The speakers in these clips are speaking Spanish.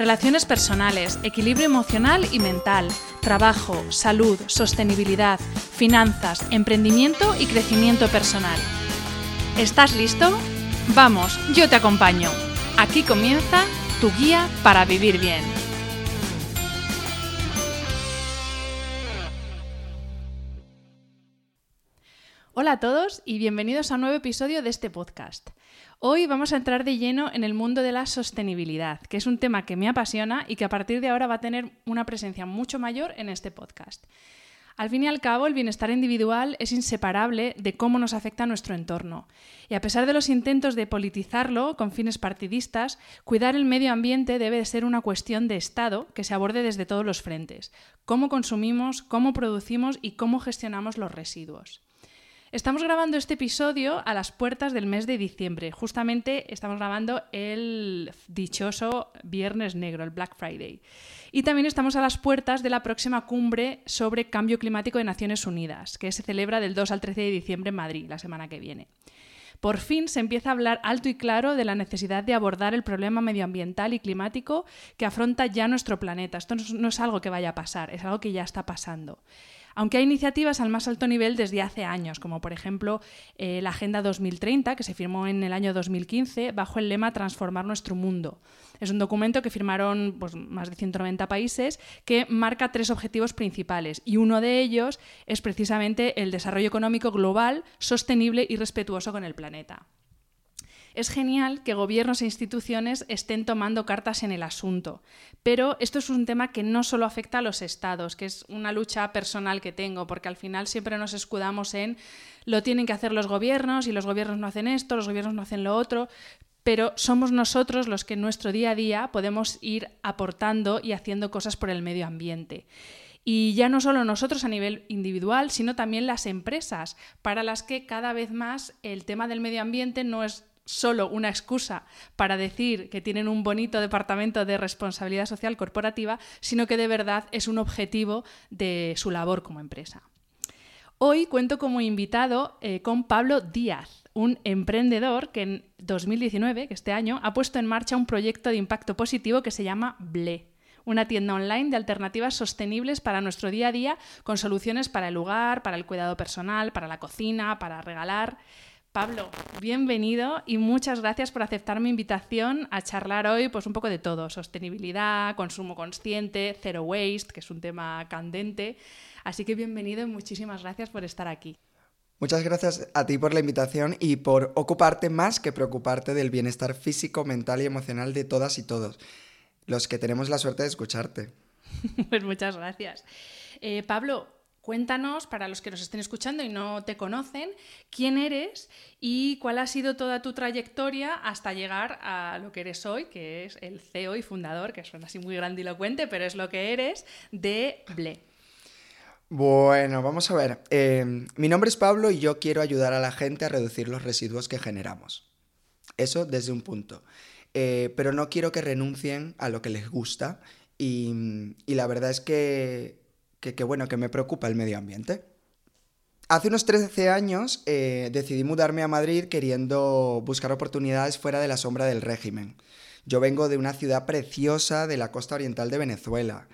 Relaciones personales, equilibrio emocional y mental, trabajo, salud, sostenibilidad, finanzas, emprendimiento y crecimiento personal. ¿Estás listo? Vamos, yo te acompaño. Aquí comienza tu guía para vivir bien. Hola a todos y bienvenidos a un nuevo episodio de este podcast. Hoy vamos a entrar de lleno en el mundo de la sostenibilidad, que es un tema que me apasiona y que a partir de ahora va a tener una presencia mucho mayor en este podcast. Al fin y al cabo, el bienestar individual es inseparable de cómo nos afecta nuestro entorno. Y a pesar de los intentos de politizarlo con fines partidistas, cuidar el medio ambiente debe ser una cuestión de Estado que se aborde desde todos los frentes. Cómo consumimos, cómo producimos y cómo gestionamos los residuos. Estamos grabando este episodio a las puertas del mes de diciembre. Justamente estamos grabando el dichoso Viernes Negro, el Black Friday. Y también estamos a las puertas de la próxima cumbre sobre cambio climático de Naciones Unidas, que se celebra del 2 al 13 de diciembre en Madrid, la semana que viene. Por fin se empieza a hablar alto y claro de la necesidad de abordar el problema medioambiental y climático que afronta ya nuestro planeta. Esto no es algo que vaya a pasar, es algo que ya está pasando aunque hay iniciativas al más alto nivel desde hace años, como por ejemplo eh, la Agenda 2030, que se firmó en el año 2015 bajo el lema Transformar nuestro mundo. Es un documento que firmaron pues, más de 190 países que marca tres objetivos principales y uno de ellos es precisamente el desarrollo económico global, sostenible y respetuoso con el planeta. Es genial que gobiernos e instituciones estén tomando cartas en el asunto, pero esto es un tema que no solo afecta a los estados, que es una lucha personal que tengo, porque al final siempre nos escudamos en lo tienen que hacer los gobiernos y los gobiernos no hacen esto, los gobiernos no hacen lo otro, pero somos nosotros los que en nuestro día a día podemos ir aportando y haciendo cosas por el medio ambiente. Y ya no solo nosotros a nivel individual, sino también las empresas, para las que cada vez más el tema del medio ambiente no es solo una excusa para decir que tienen un bonito departamento de responsabilidad social corporativa, sino que de verdad es un objetivo de su labor como empresa. Hoy cuento como invitado eh, con Pablo Díaz, un emprendedor que en 2019, que este año, ha puesto en marcha un proyecto de impacto positivo que se llama BLE, una tienda online de alternativas sostenibles para nuestro día a día, con soluciones para el lugar, para el cuidado personal, para la cocina, para regalar. Pablo, bienvenido y muchas gracias por aceptar mi invitación a charlar hoy pues un poco de todo, sostenibilidad, consumo consciente, zero waste, que es un tema candente. Así que bienvenido y muchísimas gracias por estar aquí. Muchas gracias a ti por la invitación y por ocuparte más que preocuparte del bienestar físico, mental y emocional de todas y todos, los que tenemos la suerte de escucharte. pues muchas gracias. Eh, Pablo, Cuéntanos, para los que nos estén escuchando y no te conocen, quién eres y cuál ha sido toda tu trayectoria hasta llegar a lo que eres hoy, que es el CEO y fundador, que suena así muy grandilocuente, pero es lo que eres, de BLE. Bueno, vamos a ver. Eh, mi nombre es Pablo y yo quiero ayudar a la gente a reducir los residuos que generamos. Eso desde un punto. Eh, pero no quiero que renuncien a lo que les gusta y, y la verdad es que que, bueno, que me preocupa el medio ambiente. hace unos 13 años eh, decidí mudarme a Madrid queriendo buscar oportunidades fuera de la sombra del régimen. Yo vengo de una ciudad preciosa de la costa oriental de Venezuela.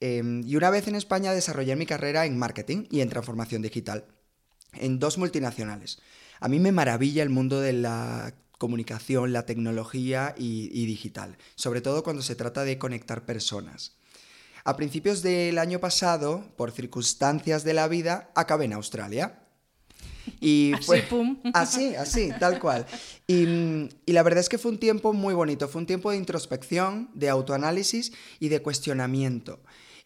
Em, y una vez en España desarrollé mi carrera en marketing y en transformación digital, en dos multinacionales. A mí me maravilla el mundo de la comunicación, la tecnología y, digital, sobre todo cuando se trata de conectar personas. A principios del año pasado, por circunstancias de la vida, acabé en Australia. Y así, pum. así, así, tal cual. Y, la verdad es que fue un tiempo muy bonito, fue un tiempo de introspección, de autoanálisis y de cuestionamiento.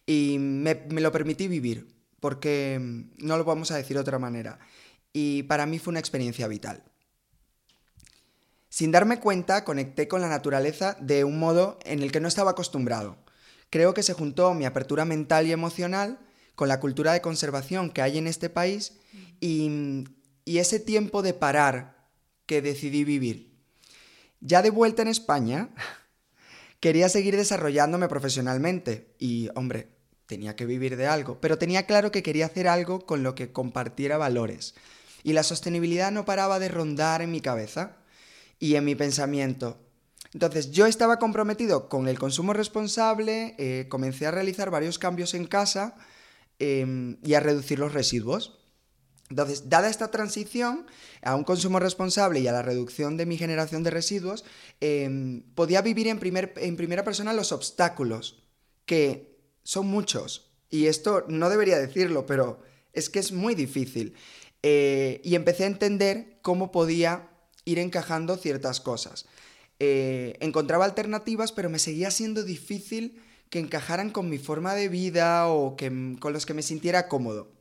Y me, me lo permití vivir, porque no lo vamos a decir de otra manera. Y para mí fue una experiencia vital. Sin darme cuenta, conecté con la naturaleza de un modo en el que no estaba acostumbrado. Creo que se juntó mi apertura mental y emocional con la cultura de conservación que hay en este país y, ese tiempo de parar que decidí vivir. Ya de vuelta en España, quería seguir desarrollándome profesionalmente y, hombre, tenía que vivir de algo, pero tenía claro que quería hacer algo con lo que compartiera valores. Y la sostenibilidad no paraba de rondar en mi cabeza y en mi pensamiento. Entonces yo estaba comprometido con el consumo responsable, eh, comencé a realizar varios cambios en casa em, y a reducir los residuos. Entonces, dada esta transición a un consumo responsable y a la reducción de mi generación de residuos, em, podía vivir en, en primera persona los obstáculos, que son muchos. Y esto no debería decirlo, pero es que es muy difícil. Eh, y empecé a entender cómo podía ir encajando ciertas cosas. Eh, encontraba alternativas, pero me seguía siendo difícil que encajaran con mi forma de vida o que, con los que me sintiera cómodo.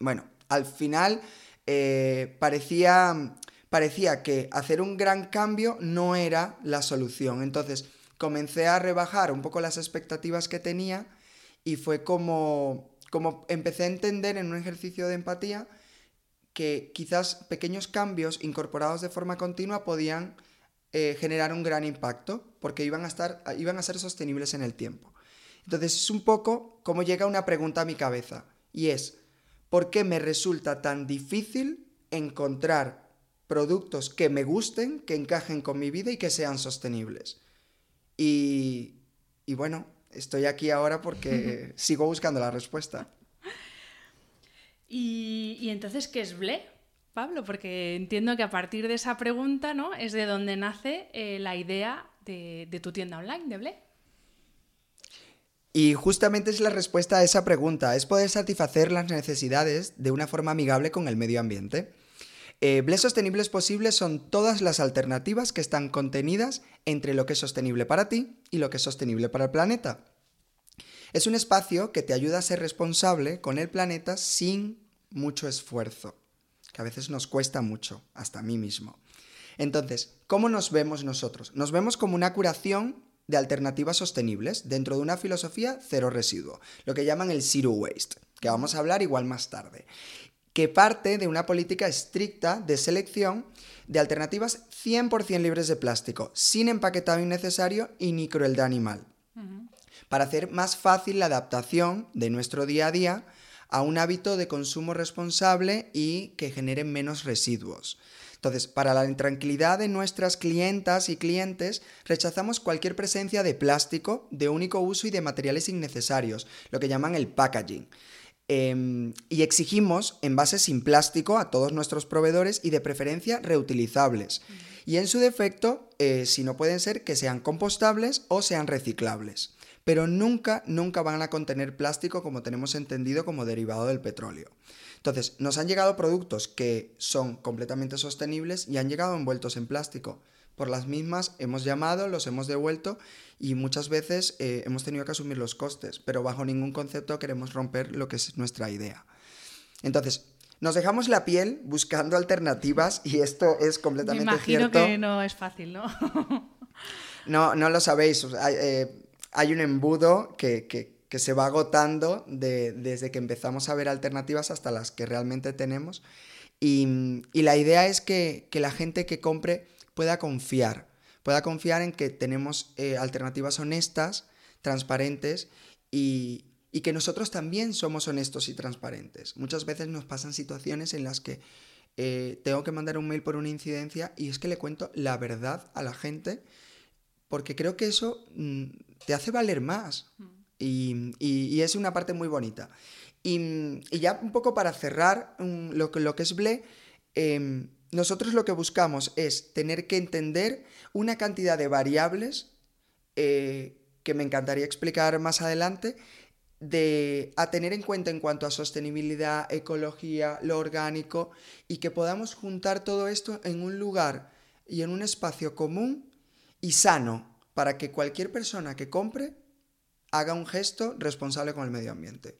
Bueno, al final eh, parecía, parecía que hacer un gran cambio no era la solución. Entonces comencé a rebajar un poco las expectativas que tenía y fue como, como empecé a entender en un ejercicio de empatía que quizás pequeños cambios incorporados de forma continua podían eh, generar un gran impacto porque iban a, estar, iban a ser sostenibles en el tiempo. Entonces es un poco como llega una pregunta a mi cabeza y es, ¿por qué me resulta tan difícil encontrar productos que me gusten, que encajen con mi vida y que sean sostenibles? Y, y bueno, estoy aquí ahora porque sigo buscando la respuesta. ¿Y, entonces qué es Ble, Pablo? Porque entiendo que a partir de esa pregunta ¿no? es de donde nace eh, la idea de, tu tienda online, de Ble. Y justamente es la respuesta a esa pregunta, es poder satisfacer las necesidades de una forma amigable con el medio ambiente. Eh, Ble Sostenibles Posibles son todas las alternativas que están contenidas entre lo que es sostenible para ti y lo que es sostenible para el planeta. Es un espacio que te ayuda a ser responsable con el planeta sin mucho esfuerzo, que a veces nos cuesta mucho, hasta a mí mismo. Entonces, ¿cómo nos vemos nosotros? Nos vemos como una curación de alternativas sostenibles dentro de una filosofía cero residuo, lo que llaman el zero waste, que vamos a hablar igual más tarde, que parte de una política estricta de selección de alternativas 100% libres de plástico, sin empaquetado innecesario y ni crueldad animal para hacer más fácil la adaptación de nuestro día a día a un hábito de consumo responsable y que genere menos residuos. Entonces, para la tranquilidad de nuestras clientas y clientes, rechazamos cualquier presencia de plástico de único uso y de materiales innecesarios, lo que llaman el packaging. Em, y exigimos envases sin plástico a todos nuestros proveedores y de preferencia reutilizables. Y en su defecto, eh, si no pueden ser, que sean compostables o sean reciclables pero nunca, nunca van a contener plástico como tenemos entendido como derivado del petróleo. Entonces, nos han llegado productos que son completamente sostenibles y han llegado envueltos en plástico. Por las mismas hemos llamado, los hemos devuelto y muchas veces eh, hemos tenido que asumir los costes, pero bajo ningún concepto queremos romper lo que es nuestra idea. Entonces, nos dejamos la piel buscando alternativas y esto es completamente Me imagino que no es fácil, ¿no? no, no lo sabéis. Eh, hay un embudo que, se va agotando desde que empezamos a ver alternativas hasta las que realmente tenemos. Y, la idea es que, la gente que compre pueda confiar, pueda confiar en que tenemos eh, alternativas honestas, transparentes y, y que nosotros también somos honestos y transparentes. Muchas veces nos pasan situaciones en las que eh, tengo que mandar un mail por una incidencia y es que le cuento la verdad a la gente porque creo que eso mm, te hace valer más mm. y, es una parte muy bonita. Y, ya un poco para cerrar mm, lo, que, lo que es BLE, em, nosotros lo que buscamos es tener que entender una cantidad de variables eh, que me encantaría explicar más adelante, de, a tener en cuenta en cuanto a sostenibilidad, ecología, lo orgánico, y que podamos juntar todo esto en un lugar y en un espacio común y sano para que cualquier persona que compre haga un gesto responsable con el medio ambiente.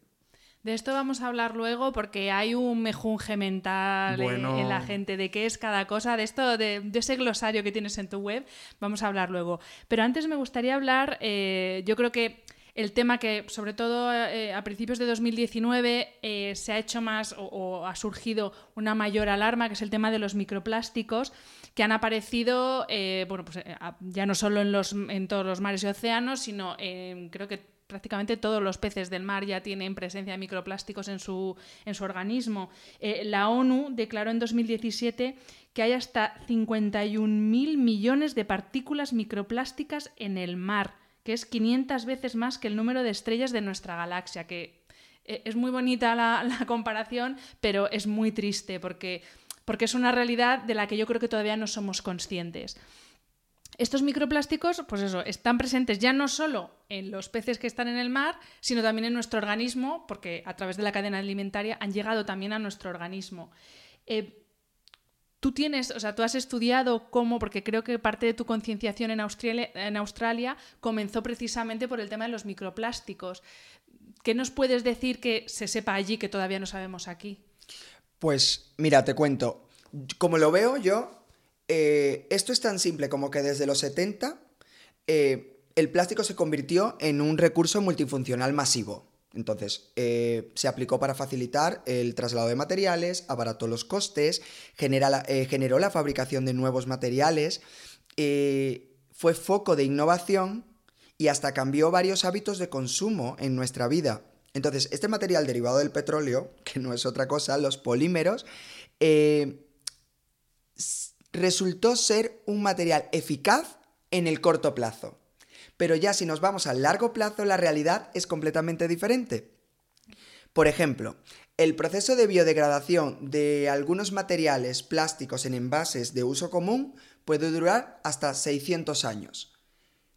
De esto vamos a hablar luego porque hay un mejunje mental en, la gente de qué es cada cosa, de esto, de, ese glosario que tienes en tu web, vamos a hablar luego. Pero antes me gustaría hablar, eh, yo creo que el tema que, sobre todo eh, a principios de 2019, eh, se ha hecho más o, ha surgido una mayor alarma, que es el tema de los microplásticos, que han aparecido, bueno, pues ya no solo en, los, en todos los mares y océanos, sino creo que prácticamente todos los peces del mar ya tienen presencia de microplásticos en su, en su organismo. Eh, la ONU declaró en 2017 que hay hasta 51.000 millones de partículas microplásticas en el mar, que es 500 veces más que el número de estrellas de nuestra galaxia, que eh, es muy bonita la, la comparación, pero es muy triste porque, porque es una realidad de la que yo creo que todavía no somos conscientes. Estos microplásticos, pues eso, están presentes ya no solo en los peces que están en el mar, sino también en nuestro organismo, porque a través de la cadena alimentaria han llegado también a nuestro organismo. Eh, tú tienes, o sea, tú has estudiado cómo, porque creo que parte de tu concienciación en Australia, en Australia comenzó precisamente por el tema de los microplásticos. ¿Qué nos puedes decir que se sepa allí que todavía no sabemos aquí? Pues mira, te cuento. Como lo veo yo, eh, esto es tan simple como que desde los 70 eh, el plástico se convirtió en un recurso multifuncional masivo. Entonces, eh, se aplicó para facilitar el traslado de materiales, abarató los costes, generó la fabricación de nuevos materiales, fue foco de innovación y hasta cambió varios hábitos de consumo en nuestra vida. Entonces, este material derivado del petróleo, que no es otra cosa, los polímeros, resultó ser un material eficaz en el corto plazo. Pero ya si nos vamos al largo plazo, la realidad es completamente diferente. Por ejemplo, el proceso de biodegradación de algunos materiales plásticos en envases de uso común puede durar hasta 600 años.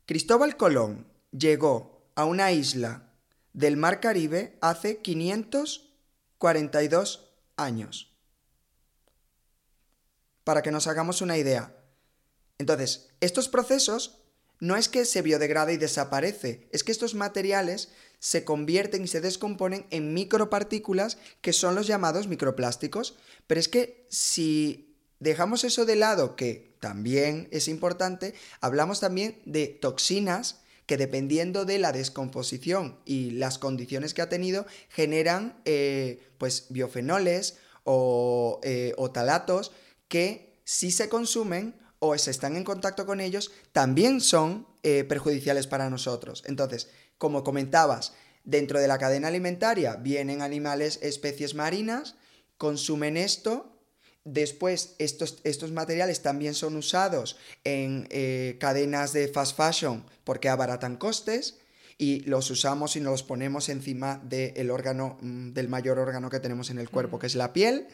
Cristóbal Colón llegó a una isla del Mar Caribe hace 542 años para que nos hagamos una idea. Entonces, estos procesos no es que se biodegrade y desaparece, es que estos materiales se convierten y se descomponen en micropartículas que son los llamados microplásticos. Pero es que si dejamos eso de lado, que también es importante, hablamos también de toxinas que dependiendo de la descomposición y las condiciones que ha tenido, generan eh, pues biofenoles o, eh, o talatos que si se consumen o se están en contacto con ellos, también son eh, perjudiciales para nosotros. Entonces, como comentabas, dentro de la cadena alimentaria vienen animales, especies marinas, consumen esto, después estos, estos materiales también son usados en eh, cadenas de fast fashion porque abaratan costes, y los usamos y nos los ponemos encima del órgano, mm, del mayor órgano que tenemos en el cuerpo, que es la piel,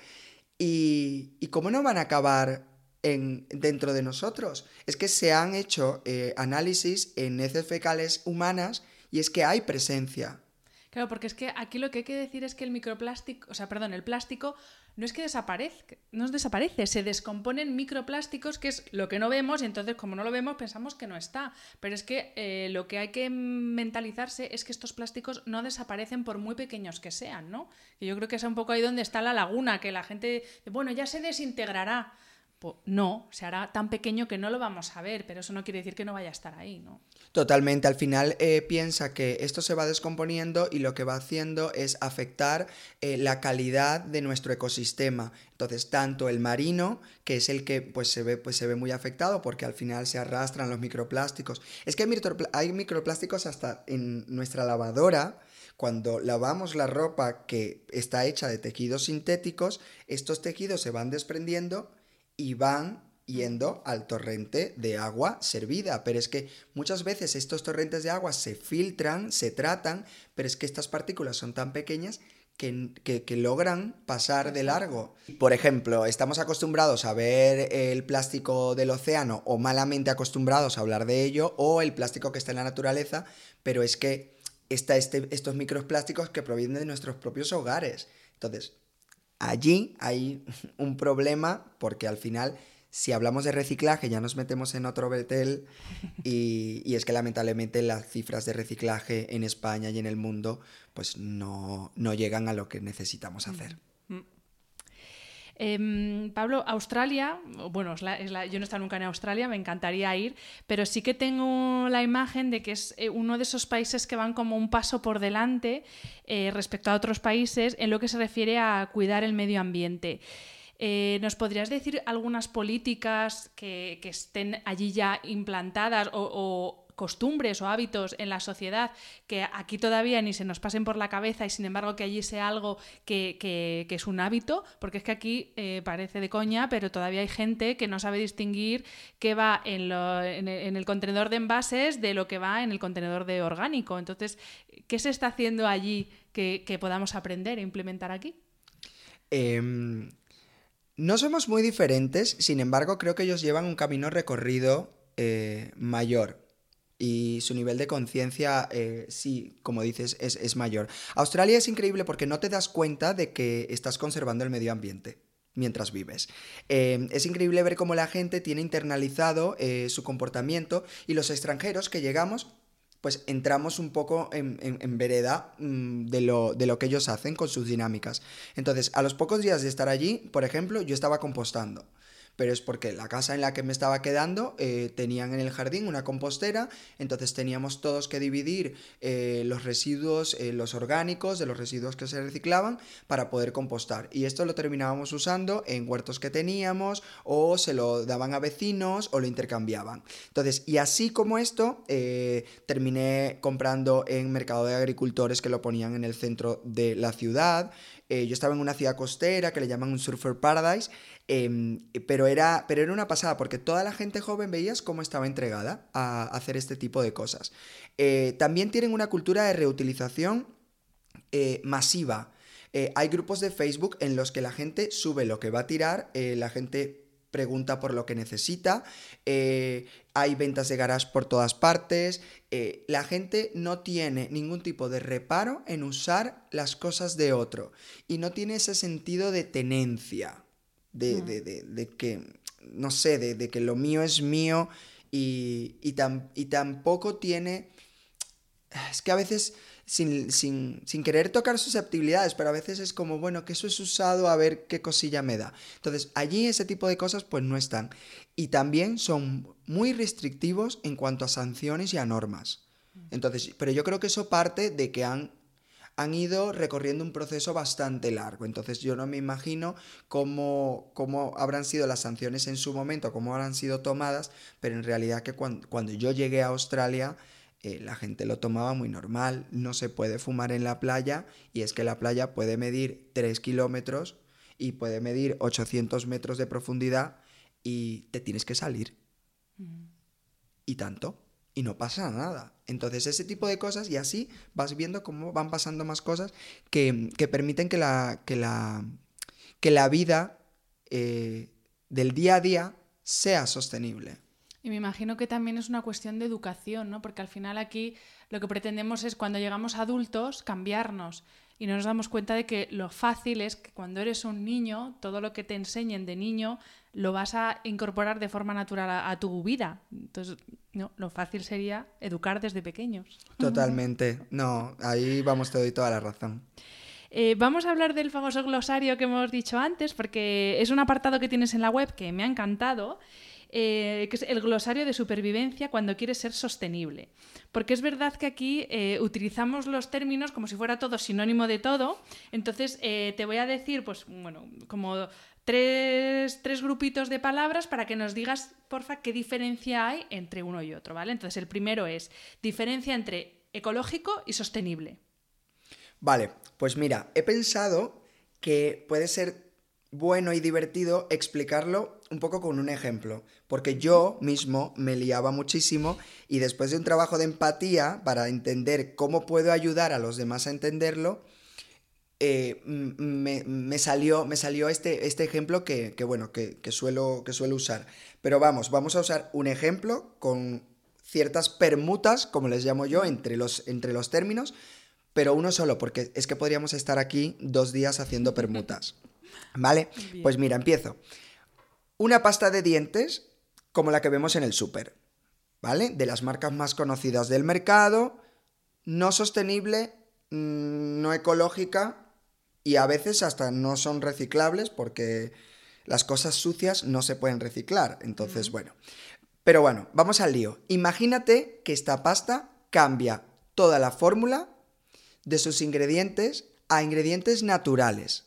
y, cómo no van a acabar en, dentro de nosotros. Es que se han hecho eh, análisis en heces fecales humanas y es que hay presencia. Claro, porque es que aquí lo que hay que decir es que el microplástico, o sea, perdón, el plástico no es que desaparezca, no desaparece, se descomponen microplásticos, que es lo que no vemos, y entonces como no lo vemos pensamos que no está. Pero es que eh, lo que hay que mentalizarse es que estos plásticos no desaparecen por muy pequeños que sean, ¿no? Y yo creo que es un poco ahí donde está la laguna, que la gente, bueno, ya se desintegrará. Pues no, se hará tan pequeño que no lo vamos a ver, pero eso no quiere decir que no vaya a estar ahí, ¿no? Totalmente, al final eh, piensa que esto se va descomponiendo y lo que va haciendo es afectar eh, la calidad de nuestro ecosistema. Entonces, tanto el marino, que es el que pues, se, ve, pues, se ve muy afectado porque al final se arrastran los microplásticos. Es que hay, hay microplásticos hasta en nuestra lavadora cuando lavamos la ropa que está hecha de tejidos sintéticos, estos tejidos se van desprendiendo y van yendo al torrente de agua servida. Pero es que muchas veces estos torrentes de agua se filtran, se tratan, pero es que estas partículas son tan pequeñas que, logran pasar de largo. Por ejemplo, estamos acostumbrados a ver el plástico del océano o malamente acostumbrados a hablar de ello o el plástico que está en la naturaleza, pero es que está este, estos microplásticos que provienen de nuestros propios hogares. Entonces, allí hay un problema porque al final si hablamos de reciclaje ya nos metemos en otro betel y, y, es que lamentablemente las cifras de reciclaje en España y en el mundo pues no, no llegan a lo que necesitamos hacer. Em, Pablo, Australia, bueno, yo no he estado nunca en Australia, me encantaría ir, pero sí que tengo la imagen de que es eh, uno de esos países que van como un paso por delante eh, respecto a otros países en lo que se refiere a cuidar el medio ambiente. Eh, ¿Nos podrías decir algunas políticas que, estén allí ya implantadas o, costumbres o hábitos en la sociedad que aquí todavía ni se nos pasen por la cabeza y sin embargo que allí sea algo que, es un hábito? Porque es que aquí eh, parece de coña, pero todavía hay gente que no sabe distinguir qué va en, el contenedor de envases de lo que va en el contenedor de orgánico. Entonces, ¿qué se está haciendo allí que, podamos aprender e implementar aquí? Em, no somos muy diferentes, sin embargo creo que ellos llevan un camino recorrido eh, mayor y su nivel de conciencia, eh, sí, como dices, es, mayor. Australia es increíble porque no te das cuenta de que estás conservando el medio ambiente mientras vives. Eh, es increíble ver cómo la gente tiene internalizado su comportamiento y los extranjeros que llegamos pues entramos un poco en, vereda mm, de, lo, de, lo, que ellos hacen con sus dinámicas. Entonces, a los pocos días de estar allí, por ejemplo, yo estaba compostando pero es porque la casa en la que me estaba quedando eh, tenían en el jardín una compostera, entonces teníamos todos que dividir eh, los residuos, eh, los orgánicos, de los residuos que se reciclaban para poder compostar. Y esto lo terminábamos usando en huertos que teníamos o se lo daban a vecinos o lo intercambiaban. Entonces, y así como esto, terminé comprando en mercado de agricultores que lo ponían en el centro de la ciudad. yo estaba en una ciudad costera que le llaman un surfer paradise Em, pero, era, pero era una pasada porque toda la gente joven veías cómo estaba entregada a hacer este tipo de cosas. Eh, también tienen una cultura de reutilización eh, masiva. Eh, hay grupos de Facebook en los que la gente sube lo que va a tirar, la gente pregunta por lo que necesita, hay ventas de garage por todas partes, la gente no tiene ningún tipo de reparo en usar las cosas de otro y no tiene ese sentido de tenencia de, que, no sé, de, que lo mío es mío y, y, y tampoco tiene... Es que a veces, sin, sin, sin, querer tocar susceptibilidades, pero a veces es como, bueno, que eso es usado a ver qué cosilla me da. Entonces, allí ese tipo de cosas pues no están. Y también son muy restrictivos en cuanto a sanciones y a normas. Entonces, pero yo creo que eso parte de que han han ido recorriendo un proceso bastante largo. Entonces yo no me imagino cómo, cómo habrán sido las sanciones en su momento, cómo habrán sido tomadas, pero en realidad que cuando, yo llegué a Australia... Eh, la gente lo tomaba muy normal, no se puede fumar en la playa y es que la playa puede medir 3 kilómetros y puede medir 800 metros de profundidad y te tienes que salir. Mm. Y tanto y no pasa nada. Entonces ese tipo de cosas y así vas viendo cómo van pasando más cosas que, permiten que la, que la, que la vida eh, del día a día sea sostenible. Y me imagino que también es una cuestión de educación, ¿no? Porque al final aquí lo que pretendemos es cuando llegamos adultos cambiarnos y no nos damos cuenta de que lo fácil es que cuando eres un niño, todo lo que te enseñen de niño lo vas a incorporar de forma natural a, tu vida. Entonces, no, lo fácil sería educar desde pequeños. Totalmente. No, ahí vamos, te doy toda la razón. Eh, vamos a hablar del famoso glosario que hemos dicho antes, porque es un apartado que tienes en la web que me ha encantado eh, que es el glosario de supervivencia cuando quieres ser sostenible. Porque es verdad que aquí eh, utilizamos los términos como si fuera todo sinónimo de todo. Entonces, eh, te voy a decir, pues, bueno, como tres, tres, grupitos de palabras para que nos digas, porfa, qué diferencia hay entre uno y otro, ¿vale? Entonces, el primero es diferencia entre ecológico y sostenible. Vale, pues mira, he pensado que puede ser bueno y divertido explicarlo un poco con un ejemplo, porque yo mismo me liaba muchísimo y después de un trabajo de empatía para entender cómo puedo ayudar a los demás a entenderlo, eh, me, salió, me salió este, este ejemplo que, bueno, que, suelo, que suelo usar. Pero vamos, vamos a usar un ejemplo con ciertas permutas, como les llamo yo, entre los, entre los términos, pero uno solo, porque es que podríamos estar aquí dos días haciendo permutas. ¿Vale? Pues mira, empiezo. Una pasta de dientes como la que vemos en el súper, ¿vale? De las marcas más conocidas del mercado, no sostenible, mm, no ecológica y a veces hasta no son reciclables porque las cosas sucias no se pueden reciclar. Entonces, bueno. Pero bueno, vamos al lío. Imagínate que esta pasta cambia toda la fórmula de sus ingredientes a ingredientes naturales.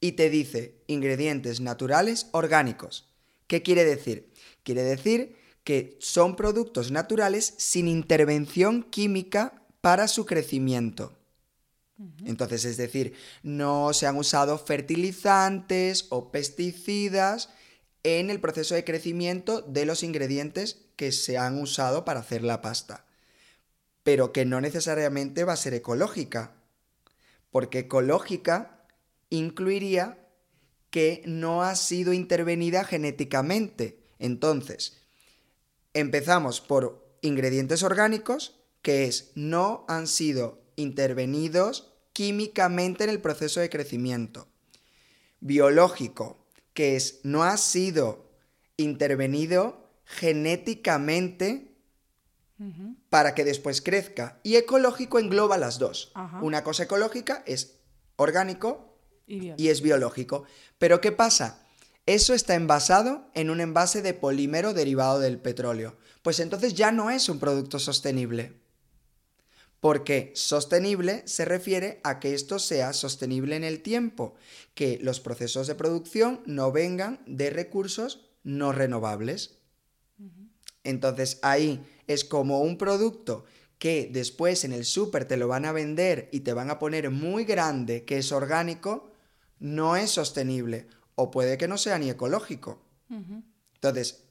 Y te dice ingredientes naturales orgánicos. ¿Qué quiere decir? Quiere decir que son productos naturales sin intervención química para su crecimiento. Entonces, es decir, no se han usado fertilizantes o pesticidas en el proceso de crecimiento de los ingredientes que se han usado para hacer la pasta pero que no necesariamente va a ser ecológica, porque ecológica incluiría que no ha sido intervenida genéticamente. Entonces, empezamos por ingredientes orgánicos, que es no han sido intervenidos químicamente en el proceso de crecimiento. Biológico, que es no ha sido intervenido genéticamente para que después crezca. Y ecológico engloba las dos. Una cosa ecológica es orgánico y, es biológico. Pero ¿qué pasa? Eso está envasado en un envase de polímero derivado del petróleo. Pues entonces ya no es un producto sostenible. Porque sostenible se refiere a que esto sea sostenible en el tiempo, que los procesos de producción no vengan de recursos no renovables. Entonces ahí es como un producto que después en el súper te lo van a vender y te van a poner muy grande que es orgánico, no es sostenible o puede que no sea ni ecológico. Entonces,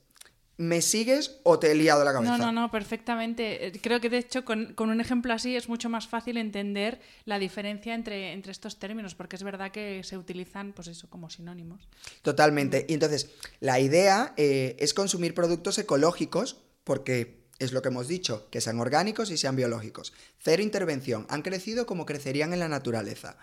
¿me sigues o te he liado la cabeza? No, no, no, perfectamente. Eh, creo que de hecho con, un ejemplo así es mucho más fácil entender la diferencia entre, entre, estos términos, porque es verdad que se utilizan, pues eso, como sinónimos. Totalmente. Y entonces, la idea eh, es consumir productos ecológicos porque es lo que hemos dicho, que sean orgánicos y sean biológicos. Cero intervención, han crecido como crecerían en la naturaleza.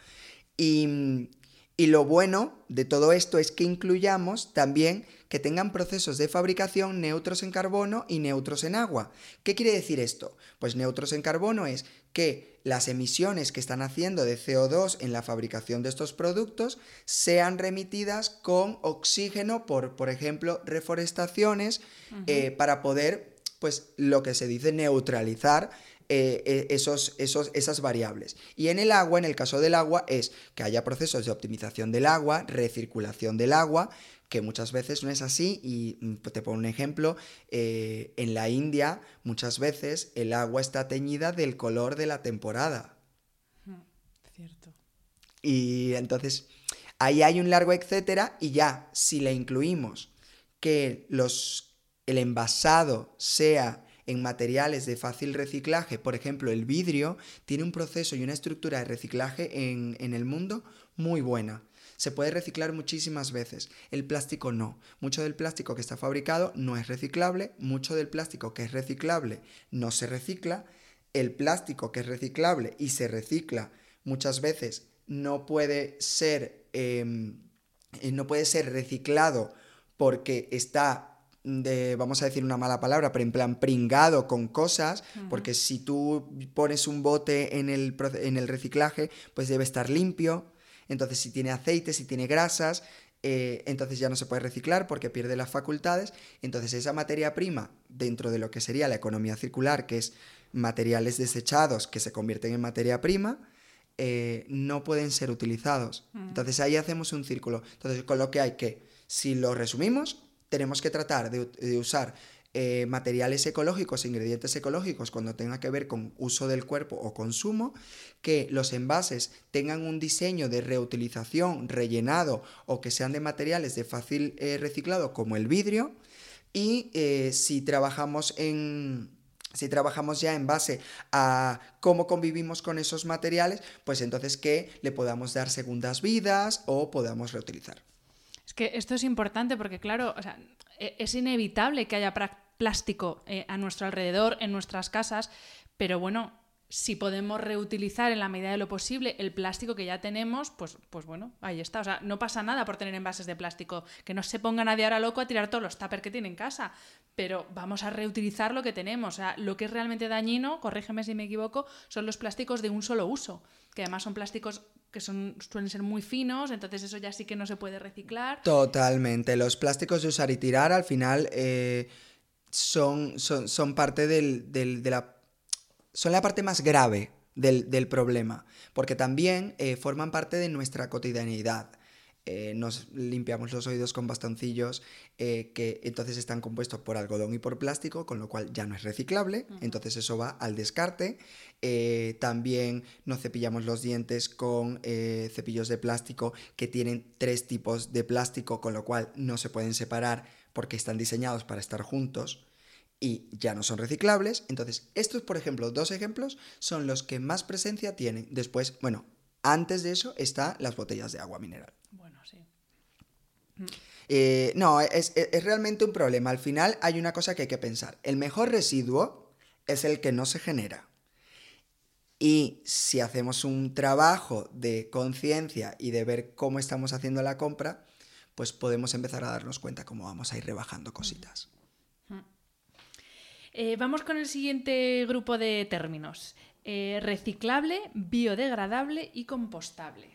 Y, y lo bueno de todo esto es que incluyamos también que tengan procesos de fabricación neutros en carbono y neutros en agua. ¿Qué quiere decir esto? Pues neutros en carbono es que las emisiones que están haciendo de CO2 en la fabricación de estos productos sean remitidas con oxígeno por, por ejemplo, reforestaciones eh, para poder pues lo que se dice neutralizar eh, eh, esos, esos, esas variables. Y en el agua, en el caso del agua, es que haya procesos de optimización del agua, recirculación del agua, que muchas veces no es así. Y mm, te pongo un ejemplo, eh, en la India muchas veces el agua está teñida del color de la temporada. Cierto. Y entonces ahí hay un largo etcétera y ya, si le incluimos que los el envasado sea en materiales de fácil reciclaje, por ejemplo el vidrio, tiene un proceso y una estructura de reciclaje en, el mundo muy buena. Se puede reciclar muchísimas veces. El plástico no. Mucho del plástico que está fabricado no es reciclable. Mucho del plástico que es reciclable no se recicla. El plástico que es reciclable y se recicla muchas veces no puede ser, em, eh, no puede ser reciclado porque está de, vamos a decir una mala palabra, pero en plan pringado con cosas, porque si tú pones un bote en el, en el reciclaje, pues debe estar limpio. Entonces, si tiene aceite, si tiene grasas, eh, entonces ya no se puede reciclar porque pierde las facultades. Entonces, esa materia prima, dentro de lo que sería la economía circular, que es materiales desechados que se convierten en materia prima, eh, no pueden ser utilizados. Entonces, ahí hacemos un círculo. Entonces, con lo que hay que, si lo resumimos, tenemos que tratar de, usar eh, materiales ecológicos, ingredientes ecológicos, cuando tenga que ver con uso del cuerpo o consumo, que los envases tengan un diseño de reutilización, rellenado o que sean de materiales de fácil eh, reciclado como el vidrio. Y eh, si trabajamos en, si trabajamos ya en base a cómo convivimos con esos materiales, pues entonces que le podamos dar segundas vidas o podamos reutilizar. Es que esto es importante porque, claro, e, es inevitable que haya plástico eh, a nuestro alrededor, en nuestras casas, pero bueno, si podemos reutilizar en la medida de lo posible el plástico que ya tenemos, pues, pues bueno, ahí está. O sea, no pasa nada por tener envases de plástico. Que no se ponga nadie ahora loco a tirar todos los tuppers que tiene en casa. Pero vamos a reutilizar lo que tenemos. O sea, lo que es realmente dañino, corrígeme si me equivoco, son los plásticos de un solo uso. Que además son plásticos que son, suelen ser muy finos, entonces eso ya sí que no se puede reciclar. Totalmente. Los plásticos de usar y tirar al final eh, son, son, son, parte del, del, de la son la parte más grave del, problema, porque también eh, forman parte de nuestra cotidianidad. Eh, nos limpiamos los oídos con bastoncillos eh, que entonces están compuestos por algodón y por plástico, con lo cual ya no es reciclable, entonces eso va al descarte. también nos cepillamos los dientes con cepillos de plástico que tienen tres tipos de plástico, con lo cual no se pueden separar porque están diseñados para estar juntos y ya no son reciclables. Entonces, estos, por ejemplo, dos ejemplos son los que más presencia tienen. Después, bueno, antes de eso están las botellas de agua mineral. Bueno, sí. Eh, no, es, es, realmente un problema. Al final hay una cosa que hay que pensar. El mejor residuo es el que no se genera. Y si hacemos un trabajo de conciencia y de ver cómo estamos haciendo la compra, pues podemos empezar a darnos cuenta cómo vamos a ir rebajando cositas. Eh, vamos con el siguiente grupo de términos. Eh, reciclable, biodegradable y compostable.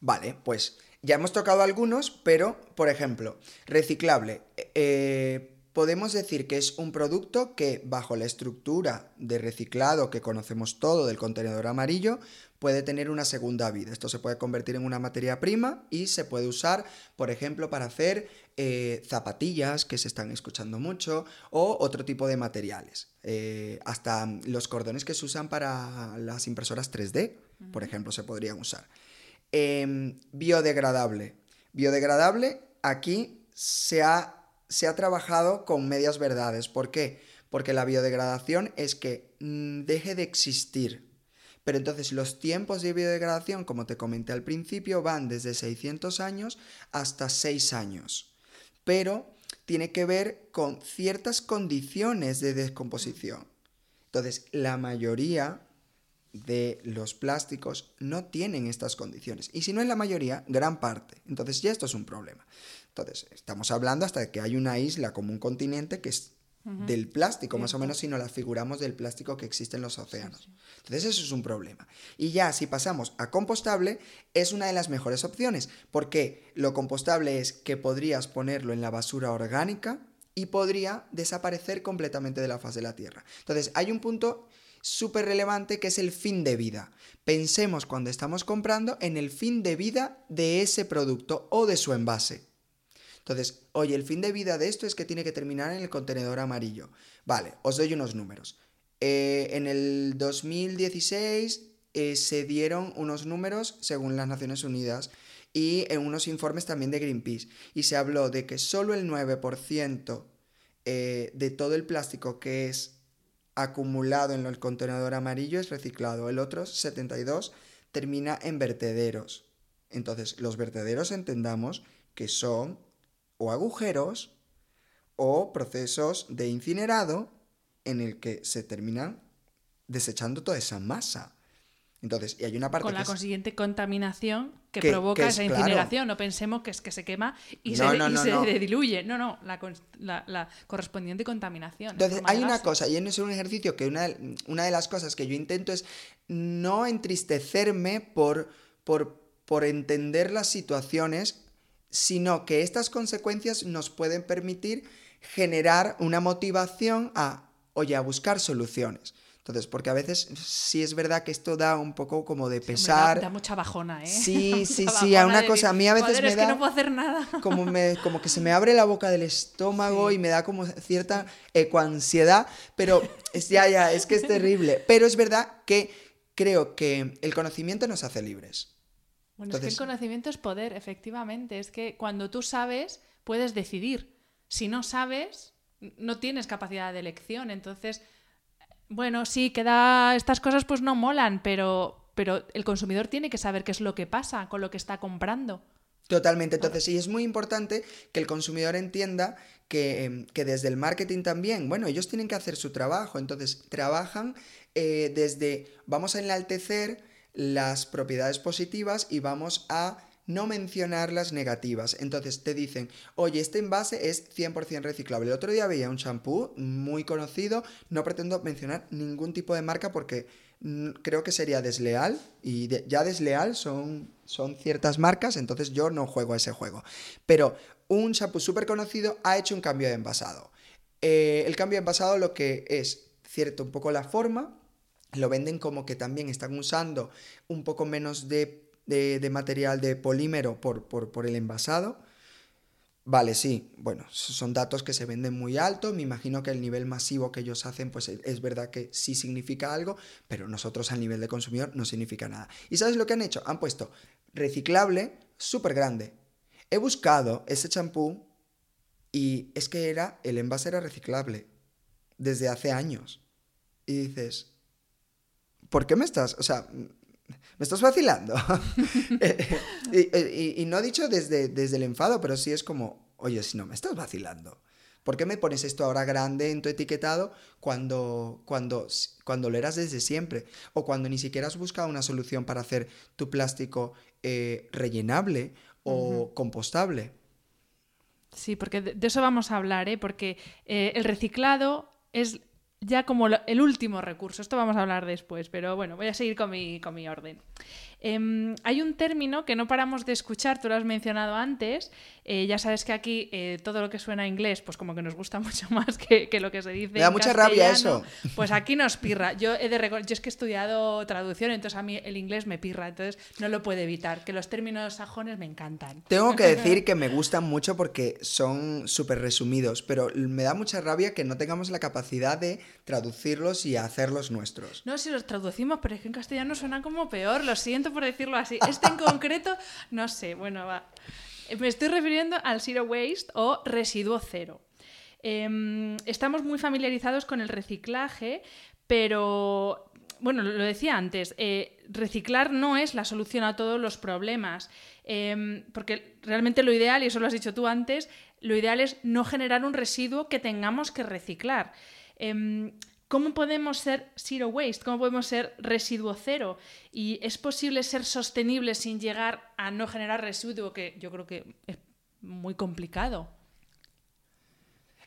Vale, pues ya hemos tocado algunos, pero, por ejemplo, reciclable. Eh, podemos decir que es un producto que, bajo la estructura de reciclado que conocemos todo del contenedor amarillo, puede tener una segunda vida. Esto se puede convertir en una materia prima y se puede usar, por ejemplo, para hacer eh, zapatillas, que se están escuchando mucho, o otro tipo de materiales. Eh, hasta los cordones que se usan para las impresoras 3D, por ejemplo, se podrían usar. Em, biodegradable. Biodegradable, aquí se ha, se ha trabajado con medias verdades. ¿Por qué? Porque la biodegradación es que mm, deje de existir pero entonces los tiempos de biodegradación, como te comenté al principio, van desde 600 años hasta 6 años. Pero tiene que ver con ciertas condiciones de descomposición. Entonces, la mayoría de los plásticos no tienen estas condiciones. Y si no es la mayoría, gran parte. Entonces ya esto es un problema. Entonces, estamos hablando hasta que hay una isla como un continente que es del plástico, más o menos si nos la figuramos del plástico que existe en los océanos. Entonces eso es un problema. Y ya si pasamos a compostable, es una de las mejores opciones, porque lo compostable es que podrías ponerlo en la basura orgánica y podría desaparecer completamente de la faz de la Tierra. Entonces hay un punto súper relevante que es el fin de vida. Pensemos cuando estamos comprando en el fin de vida de ese producto o de su envase. Entonces, oye, el fin de vida de esto es que tiene que terminar en el contenedor amarillo. Vale, os doy unos números. Eh, en el 2016 eh, se dieron unos números según las Naciones Unidas y en unos informes también de Greenpeace. Y se habló de que solo el 9% eh, de todo el plástico que es acumulado en el contenedor amarillo es reciclado. El otro 72% termina en vertederos. Entonces, los vertederos entendamos que son o agujeros o procesos de incinerado en el que se terminan desechando toda esa masa. Entonces, y hay una parte Con la consiguiente contaminación que, provoca esa incineración. No pensemos que es que se quema y se, diluye. No, no, la, correspondiente contaminación. Entonces, hay una cosa, y en es un ejercicio que una, una, de las cosas que yo intento es no entristecerme por, por, por entender las situaciones sino que estas consecuencias nos pueden permitir generar una motivación a, oye, a buscar soluciones. Entonces, porque a veces sí es verdad que esto da un poco como de pesar. da, da mucha bajona, ¿eh? Sí, sí, sí, a una cosa, a mí a veces "Joder, me es da que no puedo hacer nada. como, me, como que se me abre la boca del estómago Sí. y me da como cierta ecoansiedad, pero es, ya, ya, es que es terrible. Pero es verdad que creo que el conocimiento nos hace libres. Bueno, es que el conocimiento es poder, efectivamente. Es que cuando tú sabes, puedes decidir. Si no sabes, no tienes capacidad de elección. Entonces, bueno, sí, queda estas cosas pues no molan, pero, pero el consumidor tiene que saber qué es lo que pasa con lo que está comprando. Totalmente. Entonces, sí, es muy importante que el consumidor entienda que, em, que desde el marketing también, bueno, ellos tienen que hacer su trabajo. Entonces, trabajan eh, desde, vamos a enaltecer las propiedades positivas y vamos a no mencionar las negativas. Entonces te dicen, oye, este envase es 100% reciclable. El otro día veía un champú muy conocido, no pretendo mencionar ningún tipo de marca porque creo que sería desleal y ya desleal son, son ciertas marcas, entonces yo no juego a ese juego. Pero un champú súper conocido ha hecho un cambio de envasado. Eh, el cambio de envasado lo que es cierto un poco la forma, lo venden como que también están usando un poco menos de, de- material de polímero por, por- por el envasado. Vale, sí, bueno, son datos que se venden muy alto, me imagino que el nivel masivo que ellos hacen, pues e- es verdad que sí significa algo, pero nosotros a nivel de consumidor no significa nada. ¿Y sabes lo que han hecho? Han puesto reciclable súper grande. He buscado ese champú y es que era, el envase era reciclable desde hace años. Y dices, ¿por qué me estás, o sea, me estás vacilando? Eh, y, y- y no he dicho desde, desde el enfado, pero sí es como, oye, si no me estás vacilando. ¿Por qué me pones esto ahora grande en tu etiquetado cuando, cuando, cuando lo eras desde siempre? O cuando ni siquiera has buscado una solución para hacer tu plástico eh, rellenable o compostable. Sí, porque de, de eso vamos a hablar, ¿eh? porque eh, el reciclado es ya como el último recurso. Esto vamos a hablar después, pero bueno, voy a seguir con mi, con mi orden. Em, hay un término que no paramos de escuchar, tú lo has mencionado antes. eh, ya sabes que aquí eh, todo lo que suena a inglés, pues como que nos gusta mucho más que, que lo que se dice. Me da en mucha rabia eso. Pues aquí nos pirra. Yo he de recor- yo es que he estudiado traducción, entonces a mí el inglés me pirra, entonces no lo puedo evitar. Que los términos sajones me encantan. Tengo que decir que me gustan mucho porque son súper resumidos, pero me da mucha rabia que no tengamos la capacidad de traducirlos y hacerlos nuestros. No, si los traducimos, pero es que en castellano suena como peor, lo siento por decirlo así. Este en concreto, no sé, bueno, va. Me estoy refiriendo al zero waste o residuo cero. Em, estamos muy familiarizados con el reciclaje, pero, bueno, lo lo decía antes, eh, reciclar no es la solución a todos los problemas, em, porque realmente lo ideal, y eso lo has dicho tú antes, lo ideal es no generar un residuo que tengamos que reciclar. Em, ¿Cómo podemos ser zero waste? ¿Cómo podemos ser residuo cero? ¿Y es posible ser sostenible sin llegar a no generar residuo? Que yo creo que es muy complicado.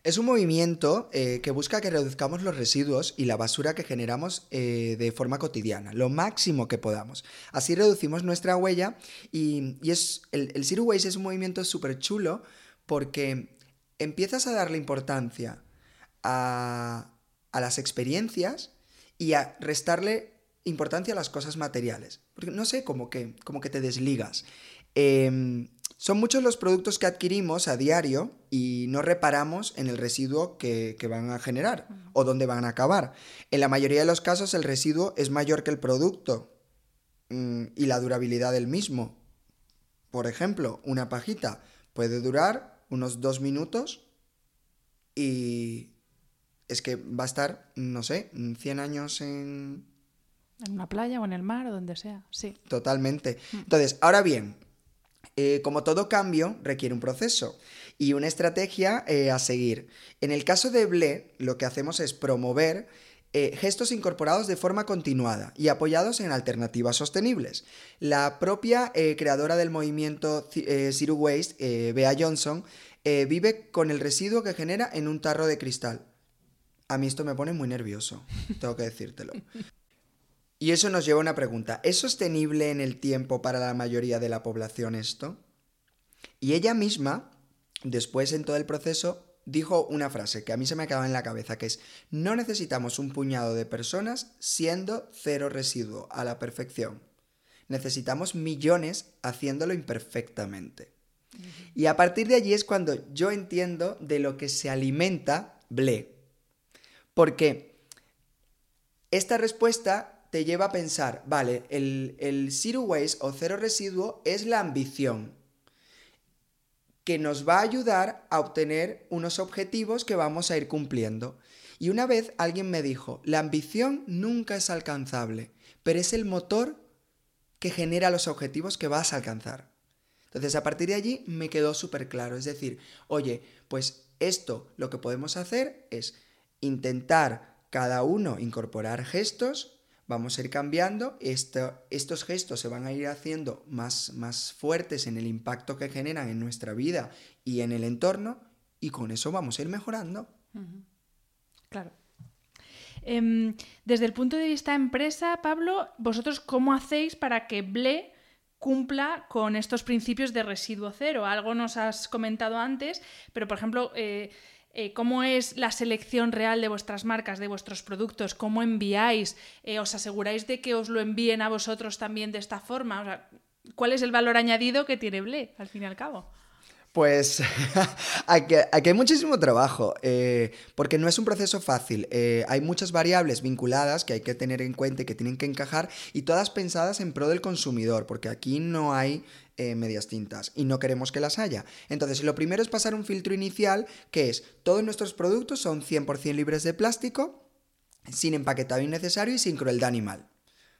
Es un movimiento eh, que busca que reduzcamos los residuos y la basura que generamos eh, de forma cotidiana, lo máximo que podamos. Así reducimos nuestra huella y, es, el Zero Waste es un movimiento súper chulo porque empiezas a darle importancia a, a las experiencias y a restarle importancia a las cosas materiales. Porque no sé, como que, como que te desligas. Em, son muchos los productos que adquirimos a diario y no reparamos en el residuo que, que van a generar o dónde van a acabar. En la mayoría de los casos el residuo es mayor que el producto mm, y la durabilidad del mismo. Por ejemplo, una pajita puede durar unos dos minutos y es que va a estar, no sé, 100 años en, En una playa o en el mar o donde sea, sí. Totalmente. Entonces, ahora bien, eh, como todo cambio, requiere un proceso y una estrategia eh, a seguir. En el caso de Ble, lo que hacemos es promover eh, gestos incorporados de forma continuada y apoyados en alternativas sostenibles. La propia eh, creadora del movimiento eh, Zero Waste, Bea Johnson, vive con el residuo que genera en un tarro de cristal. A mí esto me pone muy nervioso, tengo que decírtelo. Y eso nos lleva a una pregunta. ¿Es sostenible en el tiempo para la mayoría de la población esto? Y ella misma, después en todo el proceso, dijo una frase que a mí se me quedado en la cabeza, que es, no necesitamos un puñado de personas siendo cero residuo a la perfección. Necesitamos millones haciéndolo imperfectamente. Y a partir de allí es cuando yo entiendo de lo que se alimenta Ble. Porque esta respuesta te lleva a pensar, vale, el, el zero waste o cero residuo es la ambición que nos va a ayudar a obtener unos objetivos que vamos a ir cumpliendo. Y una vez alguien me dijo, la ambición nunca es alcanzable, pero es el motor que genera los objetivos que vas a alcanzar. Entonces, a partir de allí me quedó súper claro. Es decir, oye, pues esto lo que podemos hacer es intentar cada uno incorporar gestos, vamos a ir cambiando, estos gestos se van a ir haciendo más, más fuertes en el impacto que generan en nuestra vida y en el entorno, y con eso vamos a ir mejorando. Claro. Em, desde el punto de vista empresa, Pablo, ¿vosotros cómo hacéis para que BLE cumpla con estos principios de residuo cero. Algo nos has comentado antes, pero por ejemplo, eh, eh, ¿cómo es la selección real de vuestras marcas, de vuestros productos? ¿Cómo enviáis? Eh, ¿Os aseguráis de que os lo envíen a vosotros también de esta forma? ¿Cuál es el valor añadido que tiene Ble, al fin y al cabo? Pues aquí, hay muchísimo trabajo, eh, porque no es un proceso fácil. Hay muchas variables vinculadas que hay que tener en cuenta y que tienen que encajar y todas pensadas en pro del consumidor, porque aquí no hay eh, medias tintas y no queremos que las haya. Entonces, lo primero es pasar un filtro inicial que es todos nuestros productos son 100% libres de plástico, sin empaquetado innecesario y sin crueldad animal.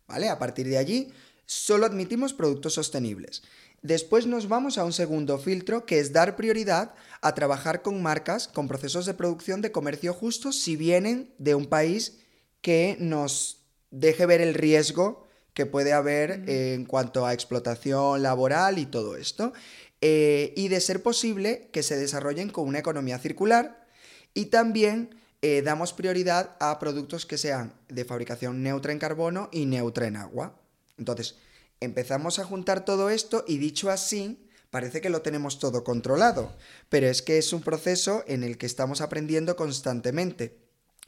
¿Vale? A partir de allí, solo admitimos productos sostenibles. Después nos vamos a un segundo filtro que es dar prioridad a trabajar con marcas con procesos de producción de comercio justo si vienen de un país que nos deje ver el riesgo que puede haber en cuanto a explotación laboral y todo esto. Eh, y de ser posible que se desarrollen con una economía circular y también eh, damos prioridad a productos que sean de fabricación neutra en carbono y neutra en agua. Entonces, empezamos a juntar todo esto y dicho así, parece que lo tenemos todo controlado, pero es que es un proceso en el que estamos aprendiendo constantemente.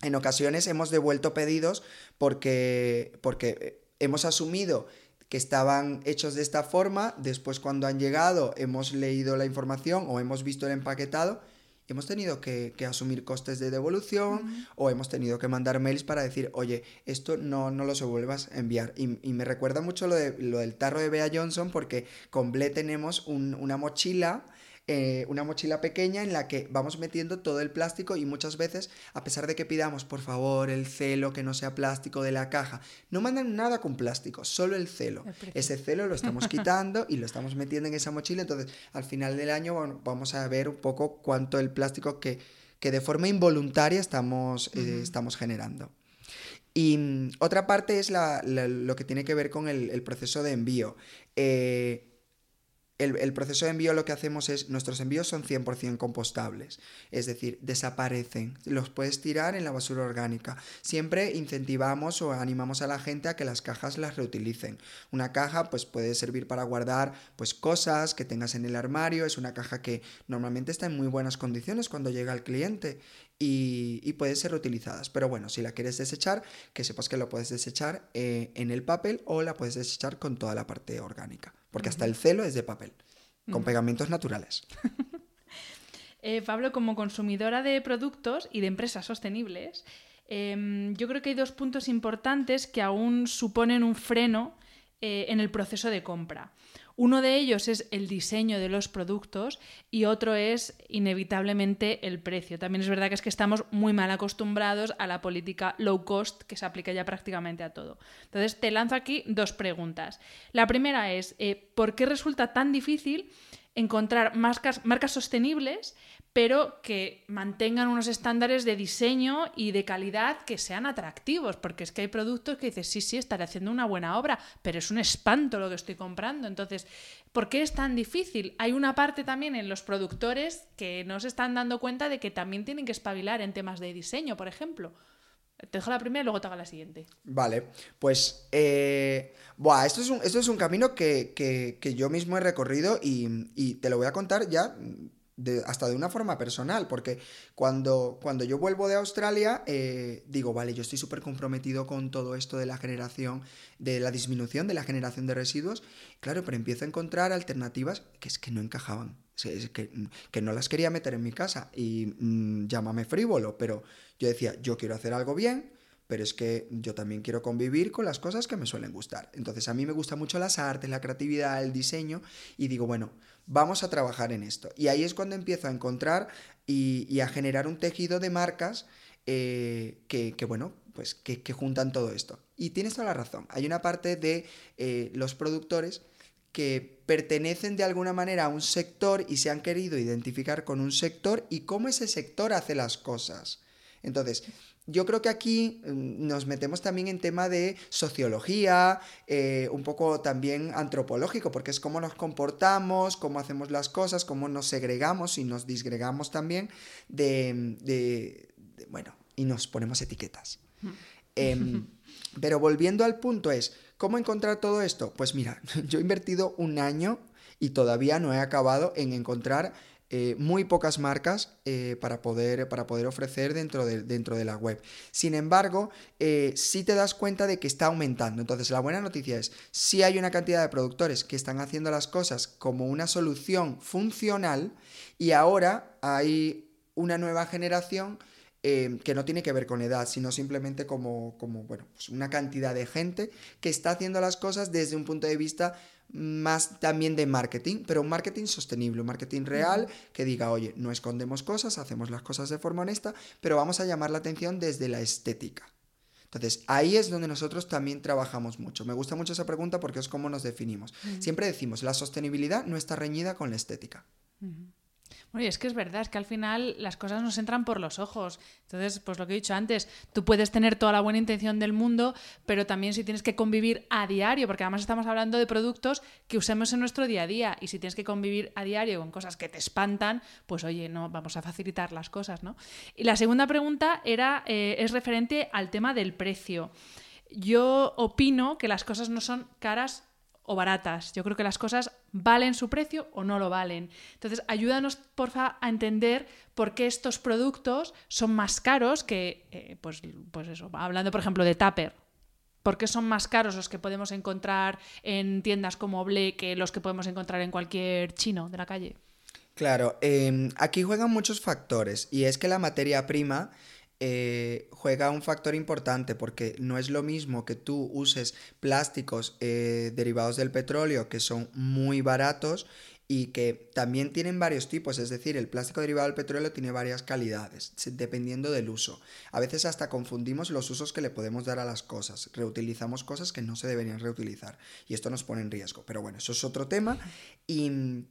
En ocasiones hemos devuelto pedidos porque, porque hemos asumido que estaban hechos de esta forma, después cuando han llegado hemos leído la información o hemos visto el empaquetado hemos tenido que, asumir costes de devolución o hemos tenido que mandar mails para decir, oye, esto no, no lo se vuelvas a enviar. Y, me recuerda mucho lo, de, lo del tarro de Bea Johnson porque con Ble tenemos una mochila eh, una mochila pequeña en la que vamos metiendo todo el plástico y muchas veces, a pesar de que pidamos por favor el celo que no sea plástico de la caja, no mandan nada con plástico, solo el celo. Ese celo lo estamos quitando y lo estamos metiendo en esa mochila, entonces al final del año vamos a ver un poco cuánto el plástico que, que de forma involuntaria estamos, eh, estamos generando. Y mm, otra parte es lo que tiene que ver con el, proceso de envío. Eh, el, proceso de envío lo que hacemos es, nuestros envíos son 100% compostables, es decir, desaparecen, los puedes tirar en la basura orgánica. Siempre incentivamos o animamos a la gente a que las cajas las reutilicen. Una caja pues puede servir para guardar pues cosas que tengas en el armario, es una caja que normalmente está en muy buenas condiciones cuando llega al cliente y, y puede ser reutilizadas. Pero bueno, si la quieres desechar, que sepas que lo puedes desechar eh, en el papel o la puedes desechar con toda la parte orgánica porque hasta el celo es de papel, con pegamentos naturales. Eh, Pablo, como consumidora de productos y de empresas sostenibles, em, yo creo que hay dos puntos importantes que aún suponen un freno eh, en el proceso de compra. Uno de ellos es el diseño de los productos y otro es inevitablemente el precio. También es verdad que es que estamos muy mal acostumbrados a la política low cost que se aplica ya prácticamente a todo. Entonces te lanzo aquí dos preguntas. La primera es, eh, ¿por qué resulta tan difícil encontrar marcas, marcas sostenibles pero que mantengan unos estándares de diseño y de calidad que sean atractivos, porque es que hay productos que dices, sí, sí, estaré haciendo una buena obra, pero es un espanto lo que estoy comprando. Entonces, ¿por qué es tan difícil? Hay una parte también en los productores que no se están dando cuenta de que también tienen que espabilar en temas de diseño, por ejemplo. Te dejo la primera y luego te hago la siguiente. Vale, pues eh, buah, esto, es un, esto es un camino que, yo mismo he recorrido y, y, te lo voy a contar ya hasta de una forma personal, porque cuando, cuando yo vuelvo de Australia, eh, digo, vale, yo estoy súper comprometido con todo esto de la generación, de la disminución de la generación de residuos, claro, pero empiezo a encontrar alternativas que es que no encajaban, que, que no las quería meter en mi casa y mm, llámame frívolo, pero yo decía, yo quiero hacer algo bien, pero es que yo también quiero convivir con las cosas que me suelen gustar. Entonces a mí me gusta mucho las artes, la creatividad, el diseño y digo, bueno, vamos a trabajar en esto. Y ahí es cuando empiezo a encontrar y, a generar un tejido de marcas eh, que, bueno, pues que, juntan todo esto. Y tienes toda la razón. Hay una parte de eh, los productores que pertenecen de alguna manera a un sector y se han querido identificar con un sector y cómo ese sector hace las cosas. Entonces, yo creo que aquí mm, nos metemos también en tema de sociología, eh, un poco también antropológico, porque es cómo nos comportamos, cómo hacemos las cosas, cómo nos segregamos y nos disgregamos también de, bueno, y nos ponemos etiquetas. Em, pero volviendo al punto es, ¿cómo encontrar todo esto? Pues mira, yo he invertido un año y todavía no he acabado en encontrar eh, muy pocas marcas eh, para, poder, para poder ofrecer dentro de, dentro de la web. Sin embargo, eh, sí te das cuenta de que está aumentando. Entonces, la buena noticia es, si hay una cantidad de productores que están haciendo las cosas como una solución funcional y ahora hay una nueva generación que no tiene que ver con edad, sino simplemente como, como bueno, pues una cantidad de gente que está haciendo las cosas desde un punto de vista más también de marketing, pero un marketing sostenible, un marketing real que diga, oye, no escondemos cosas, hacemos las cosas de forma honesta, pero vamos a llamar la atención desde la estética. Entonces, ahí es donde nosotros también trabajamos mucho. Me gusta mucho esa pregunta porque es como nos definimos. Siempre decimos, la sostenibilidad no está reñida con la estética. Bueno, es que es verdad, es que al final las cosas nos entran por los ojos. Entonces, pues lo que he dicho antes, tú puedes tener toda la buena intención del mundo, pero también si tienes que convivir a diario, porque además estamos hablando de productos que usemos en nuestro día a día, y si tienes que convivir a diario con cosas que te espantan, pues oye, no, vamos a facilitar las cosas, ¿no? Y la segunda pregunta era, eh, es referente al tema del precio. Yo opino que las cosas no son caras o baratas. Yo creo que las cosas valen su precio o no lo valen. Entonces, ayúdanos, porfa, a entender por qué estos productos son más caros que, eh, pues, pues eso, hablando por ejemplo de Tupper. ¿Por qué son más caros los que podemos encontrar en tiendas como Ble que los que podemos encontrar en cualquier chino de la calle? Claro, em, aquí juegan muchos factores y es que la materia prima eh, juega un factor importante porque no es lo mismo que tú uses plásticos eh, derivados del petróleo que son muy baratos y que también tienen varios tipos, es decir, el plástico derivado del petróleo tiene varias calidades, dependiendo del uso. A veces hasta confundimos los usos que le podemos dar a las cosas, reutilizamos cosas que no se deberían reutilizar y esto nos pone en riesgo. Pero bueno, eso es otro tema y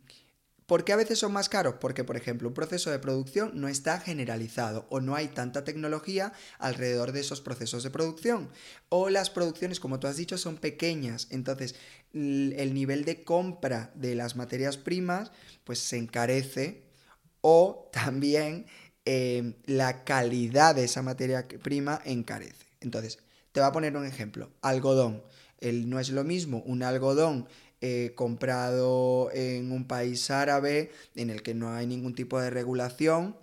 ¿Por qué a veces son más caros? Porque, por ejemplo, un proceso de producción no está generalizado o no hay tanta tecnología alrededor de esos procesos de producción. O las producciones, como tú has dicho, son pequeñas. Entonces, el nivel de compra de las materias primas, pues se encarece. O también em, la calidad de esa materia prima encarece. Entonces, te voy a poner un ejemplo. Algodón. El, no es lo mismo un algodón comprado en un país árabe en el que no hay ningún tipo de regulación,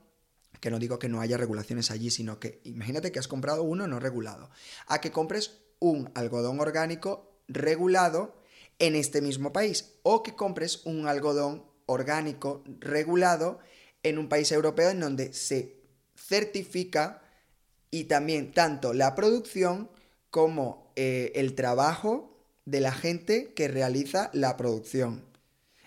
que no digo que no haya regulaciones allí, sino que imagínate que has comprado uno no regulado, a que compres un algodón orgánico regulado en este mismo país, o que compres un algodón orgánico regulado en un país europeo en donde se certifica y también tanto la producción como eh, el trabajo de la gente que realiza la producción.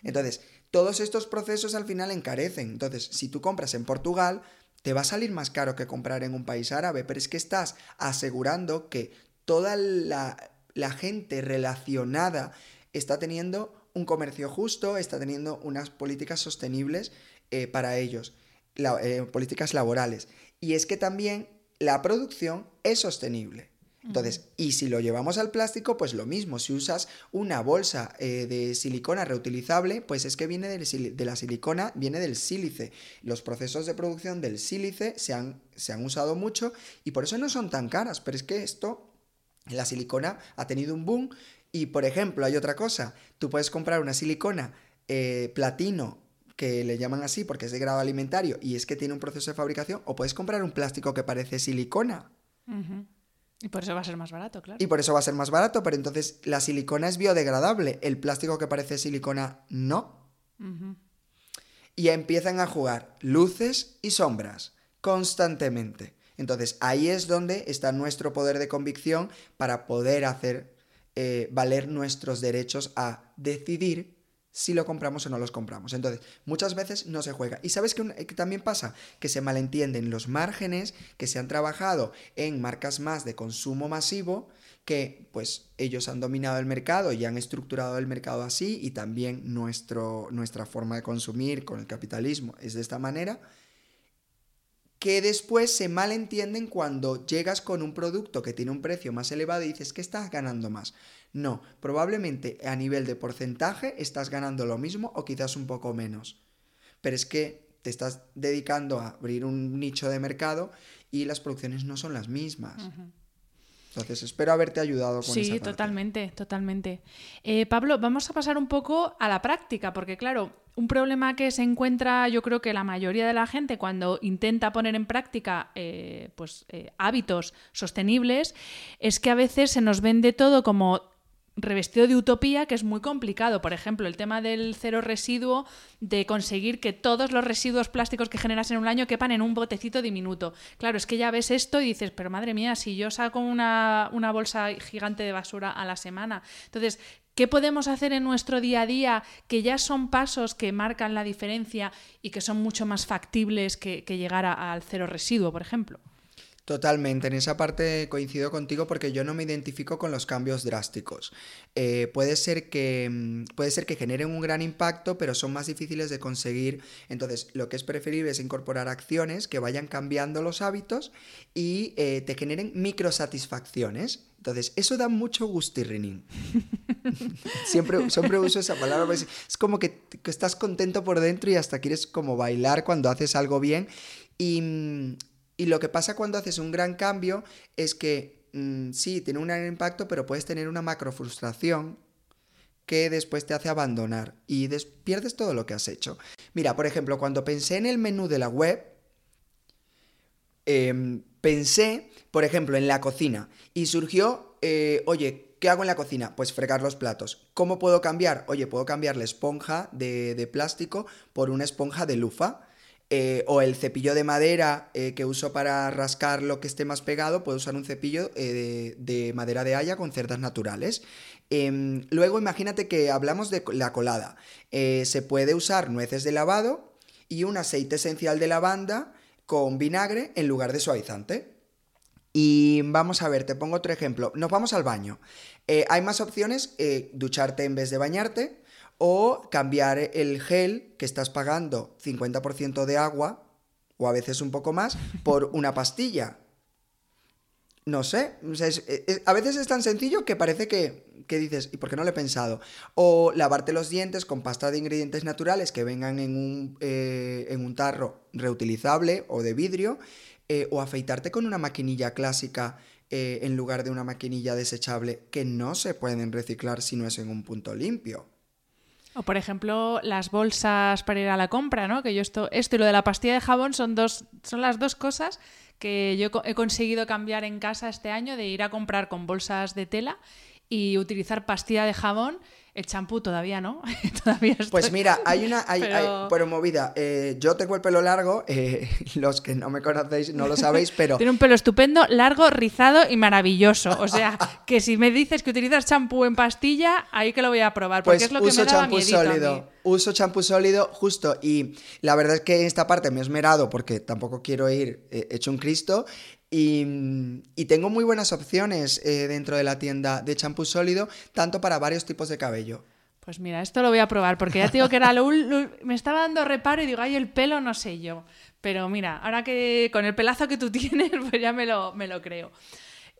Entonces, todos estos procesos al final encarecen. Entonces, si tú compras en Portugal, te va a salir más caro que comprar en un país árabe, pero es que estás asegurando que toda la, gente relacionada está teniendo un comercio justo, está teniendo unas políticas sostenibles eh, para ellos, eh, políticas laborales. Y es que también la producción es sostenible. Entonces, y si lo llevamos al plástico, pues lo mismo. Si usas una bolsa eh, de silicona reutilizable, pues es que viene de la silicona, viene del sílice. Los procesos de producción del sílice se han, se han usado mucho y por eso no son tan caras. Pero es que esto, la silicona ha tenido un boom. Y por ejemplo, hay otra cosa. Tú puedes comprar una silicona eh, platino que le llaman así porque es de grado alimentario y es que tiene un proceso de fabricación, o puedes comprar un plástico que parece silicona. Y por eso va a ser más barato, claro. Y por eso va a ser más barato, pero entonces la silicona es biodegradable, el plástico que parece silicona no. Y empiezan a jugar luces y sombras constantemente. Entonces ahí es donde está nuestro poder de convicción para poder hacer eh, valer nuestros derechos a decidir si lo compramos o no los compramos. Entonces, muchas veces no se juega. Y sabes que, también pasa que se malentienden los márgenes que se han trabajado en marcas más de consumo masivo, que pues ellos han dominado el mercado y han estructurado el mercado así y también nuestro, nuestra forma de consumir con el capitalismo es de esta manera que después se malentienden cuando llegas con un producto que tiene un precio más elevado y dices que estás ganando más. No, probablemente a nivel de porcentaje estás ganando lo mismo o quizás un poco menos. Pero es que te estás dedicando a abrir un nicho de mercado y las producciones no son las mismas. Entonces, espero haberte ayudado con sí, totalmente, totalmente. Eh, Pablo, vamos a pasar un poco a la práctica, porque claro, un problema que se encuentra, yo creo que la mayoría de la gente cuando intenta poner en práctica eh, pues, eh, hábitos sostenibles, es que a veces se nos vende todo como revestido de utopía que es muy complicado. Por ejemplo, el tema del cero residuo, de conseguir que todos los residuos plásticos que generas en un año quepan en un botecito diminuto. Claro, es que ya ves esto y dices, pero madre mía, si yo saco una, una bolsa gigante de basura a la semana. Entonces, ¿Qué podemos hacer en nuestro día a día que ya son pasos que marcan la diferencia y que son mucho más factibles que, que llegar al cero residuo, por ejemplo? Totalmente, en esa parte coincido contigo porque yo no me identifico con los cambios drásticos. Eh, puede, ser que, mm, puede ser que generen un gran impacto, pero son más difíciles de conseguir. Entonces, lo que es preferible es incorporar acciones que vayan cambiando los hábitos y eh, te generen microsatisfacciones. Entonces, eso da mucho gustirrinín. siempre, siempre uso esa palabra. Pues, es como que, que estás contento por dentro y hasta quieres como bailar cuando haces algo bien. Y mm, y lo que pasa cuando haces un gran cambio es que mm, sí, tiene un gran impacto, pero puedes tener una macro frustración que después te hace abandonar y pierdes todo lo que has hecho. Mira, por ejemplo, cuando pensé en el menú de la web, em, pensé, por ejemplo, en la cocina y surgió, eh, oye, ¿qué hago en la cocina? Pues fregar los platos. ¿Cómo puedo cambiar? Oye, puedo cambiar la esponja de, de plástico por una esponja de lufa. Eh, o el cepillo de madera eh, que uso para rascar lo que esté más pegado, puedo usar un cepillo eh, de, madera de haya con cerdas naturales. Em, luego imagínate que hablamos de la colada. se puede usar nueces de lavado y un aceite esencial de lavanda con vinagre en lugar de suavizante. Y vamos a ver, te pongo otro ejemplo. Nos vamos al baño. hay más opciones, ducharte en vez de bañarte o cambiar el gel que estás pagando 50% de agua o a veces un poco más por una pastilla. No sé, a veces es tan sencillo que parece que, dices, ¿y por qué no lo he pensado? O lavarte los dientes con pasta de ingredientes naturales que vengan en un, eh, en un tarro reutilizable o de vidrio, eh, o afeitarte con una maquinilla clásica eh, en lugar de una maquinilla desechable que no se pueden reciclar si no es en un punto limpio. O por ejemplo, las bolsas para ir a la compra, ¿no? Que yo esto, esto y lo de la pastilla de jabón son dos, son las dos cosas que yo he conseguido cambiar en casa este año de ir a comprar con bolsas de tela y utilizar pastilla de jabón el champú todavía no. todavía Pues mira, hay una. Hay, pero... movida. Eh, yo tengo el pelo largo. Eh, los que no me conocéis no lo sabéis, pero. Tiene un pelo estupendo, largo, rizado y maravilloso. O sea, que si me dices que utilizas champú en pastilla, ahí que lo voy a probar. Porque pues es lo que me champú sólido. Uso champú sólido, justo. Y la verdad es que en esta parte me he esmerado porque tampoco quiero ir eh, hecho un Cristo. Y, tengo muy buenas opciones eh, dentro de la tienda de champú sólido, tanto para varios tipos de cabello. Pues mira, esto lo voy a probar, porque ya te digo que era lo, me estaba dando reparo y digo, ay, el pelo no sé yo. Pero mira, ahora que con el pelazo que tú tienes, pues ya me lo, me lo creo.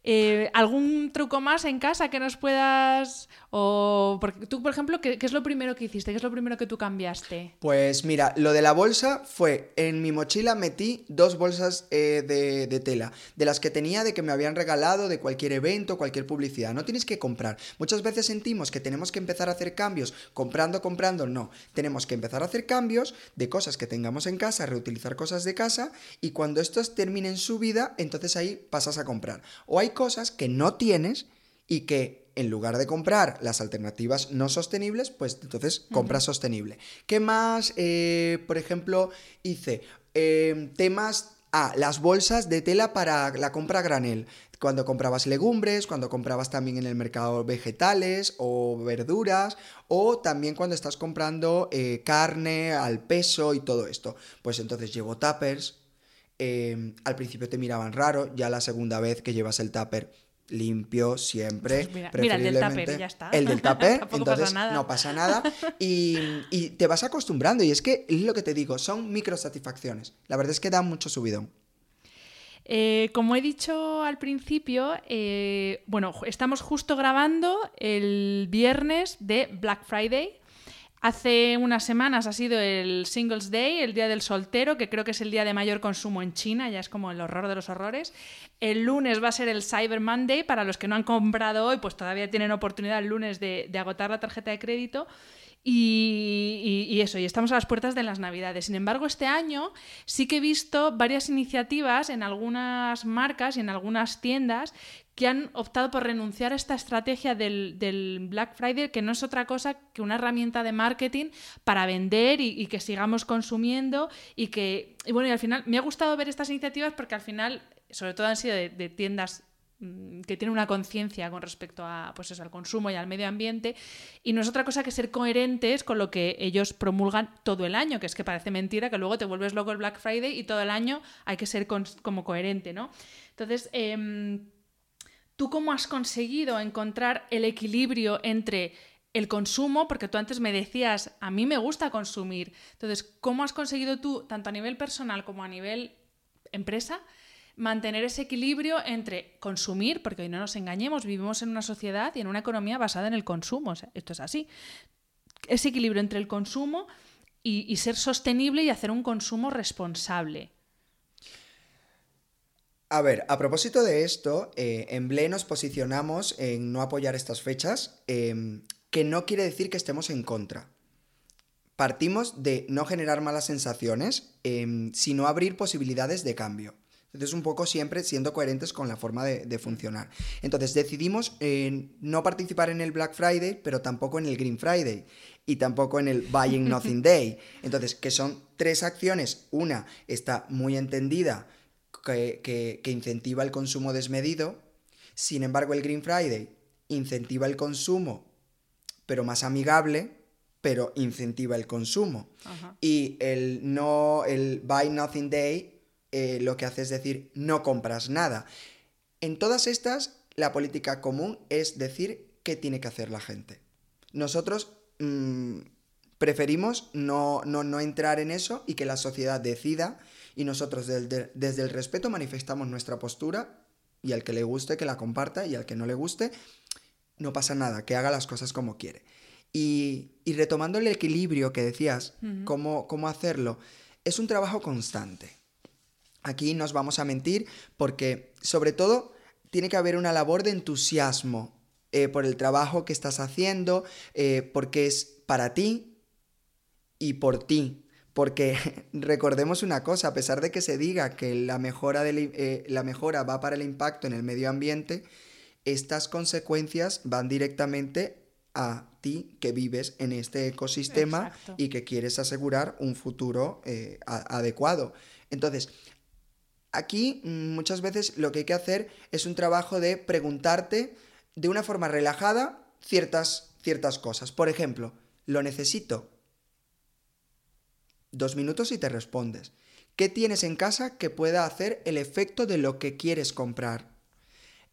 Eh, ¿Algún truco más en casa que nos puedas... O porque tú, por ejemplo, ¿qué, ¿qué, es lo primero que hiciste? ¿Qué es lo primero que tú cambiaste? Pues mira, lo de la bolsa fue, en mi mochila metí dos bolsas eh, de, de, tela, de las que tenía de que me habían regalado de cualquier evento, cualquier publicidad. No tienes que comprar. Muchas veces sentimos que tenemos que empezar a hacer cambios comprando, comprando. No, tenemos que empezar a hacer cambios de cosas que tengamos en casa, reutilizar cosas de casa y cuando estos terminen su vida, entonces ahí pasas a comprar. O hay cosas que no tienes y que en lugar de comprar las alternativas no sostenibles, pues entonces compra sostenible. ¿Qué más? Eh, por ejemplo, hice eh, temas... Ah, las bolsas de tela para la compra granel. Cuando comprabas legumbres, cuando comprabas también en el mercado vegetales o verduras, o también cuando estás comprando eh, carne al peso y todo esto. Pues entonces llevo tuppers, Em, al principio te miraban raro, ya la segunda vez que llevas el tupper limpio siempre. Pues mira, el del tupper ya está. El del tupper, entonces no pasa nada. Y, y, te vas acostumbrando. Y es que es lo que te digo, son microsatisfacciones. La verdad es que da mucho subidón. Eh, como he dicho al principio, eh, bueno, estamos justo grabando el viernes de Black Friday. Hace unas semanas ha sido el Singles Day, el Día del Soltero, que creo que es el día de mayor consumo en China, ya es como el horror de los horrores. El lunes va a ser el Cyber Monday, para los que no han comprado hoy, pues todavía tienen oportunidad el lunes de, agotar la tarjeta de crédito. Y, eso, y estamos a las puertas de las Navidades. Sin embargo, este año sí que he visto varias iniciativas en algunas marcas y en algunas tiendas que han optado por renunciar a esta estrategia del, Black Friday, que no es otra cosa que una herramienta de marketing para vender y, que sigamos consumiendo y que, y bueno, y al final me ha gustado ver estas iniciativas porque al final, sobre todo han sido de, tiendas Mm, que tiene una conciencia con respecto a, pues eso, al consumo y al medio ambiente, y no es otra cosa que ser coherentes con lo que ellos promulgan todo el año, que es que parece mentira que luego te vuelves loco el Black Friday y todo el año hay que ser como coherente, ¿no? Entonces, em, ¿tú cómo has conseguido encontrar el equilibrio entre el consumo, porque tú antes me decías, a mí me gusta consumir. Entonces, ¿cómo has conseguido tú, tanto a nivel personal como a nivel empresa, mantener ese equilibrio entre consumir, porque hoy no nos engañemos, vivimos en una sociedad y en una economía basada en el consumo, esto es así. Ese equilibrio entre el consumo y, ser sostenible y hacer un consumo responsable. A ver, a propósito de esto, eh, en BLE nos posicionamos en no apoyar estas fechas, em, que no quiere decir que estemos en contra. Partimos de no generar malas sensaciones, em, sino abrir posibilidades de cambio. Entonces, un poco siempre siendo coherentes con la forma de, funcionar. Entonces, decidimos no participar en el Black Friday, pero tampoco en el Green Friday y tampoco en el Buying Nothing Day. Entonces, que son tres acciones. Una está muy entendida, que, que incentiva el consumo desmedido. Sin embargo, el Green Friday incentiva el consumo, pero más amigable, pero incentiva el consumo. Y el no, el Buy Nothing Day eh, lo que hace es decir no compras nada. En todas estas, la política común es decir qué tiene que hacer la gente. Nosotros mm, preferimos no, no, entrar en eso y que la sociedad decida y nosotros desde, desde el respeto manifestamos nuestra postura y al que le guste que la comparta y al que no le guste no pasa nada, que haga las cosas como quiere. Y, retomando el equilibrio que decías, cómo, cómo hacerlo, es un trabajo constante. Aquí nos vamos a mentir porque, sobre todo, tiene que haber una labor de entusiasmo eh, por el trabajo que estás haciendo, eh, porque es para ti y por ti. Porque recordemos una cosa, a pesar de que se diga que la mejora, eh, la mejora va para el impacto en el medio ambiente, estas consecuencias van directamente a ti que vives en este ecosistema y que quieres asegurar un futuro adecuado. Entonces, Aquí mm, muchas veces lo que hay que hacer es un trabajo de preguntarte de una forma relajada ciertas, ciertas cosas. Por ejemplo, ¿lo necesito? Dos minutos y te respondes. ¿Qué tienes en casa que pueda hacer el efecto de lo que quieres comprar?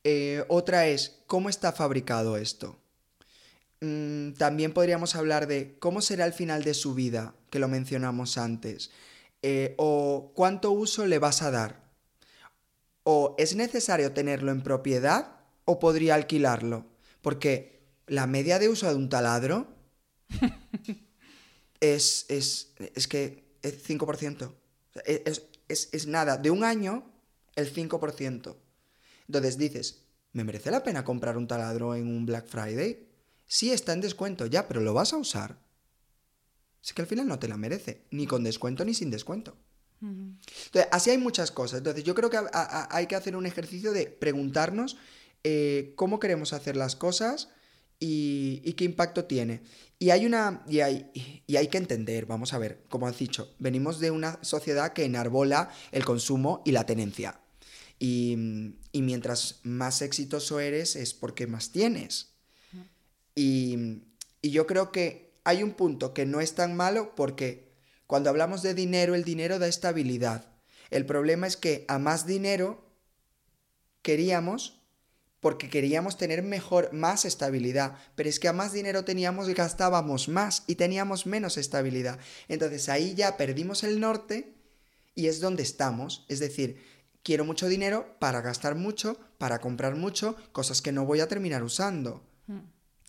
Eh, otra es, ¿cómo está fabricado esto? Mm, también podríamos hablar de cómo será el final de su vida, que lo mencionamos antes. Eh, o cuánto uso le vas a dar o es necesario tenerlo en propiedad o podría alquilarlo. Porque la media de uso de un taladro es, es, es que es 5%. Es, es, es nada. De un año, el 5%. Entonces dices, ¿me merece la pena comprar un taladro en un Black Friday? Sí, está en descuento, ya, pero ¿lo vas a usar? Es que al final no te la merece, ni con descuento ni sin descuento. Entonces, así hay muchas cosas. Entonces, yo creo que hay que hacer un ejercicio de preguntarnos eh, cómo queremos hacer las cosas y, qué impacto tiene. Y hay una. Y hay, y hay que entender, vamos a ver, como has dicho, venimos de una sociedad que enarbola el consumo y la tenencia. Y, y mientras más exitoso eres, es porque más tienes. Y, y yo creo que hay un punto que no es tan malo porque cuando hablamos de dinero, el dinero da estabilidad. El problema es que a más dinero queríamos porque queríamos tener mejor, más estabilidad, pero es que a más dinero teníamos gastábamos más y teníamos menos estabilidad. Entonces ahí ya perdimos el norte y es donde estamos, es decir, quiero mucho dinero para gastar mucho, para comprar mucho, cosas que no voy a terminar usando. Mm,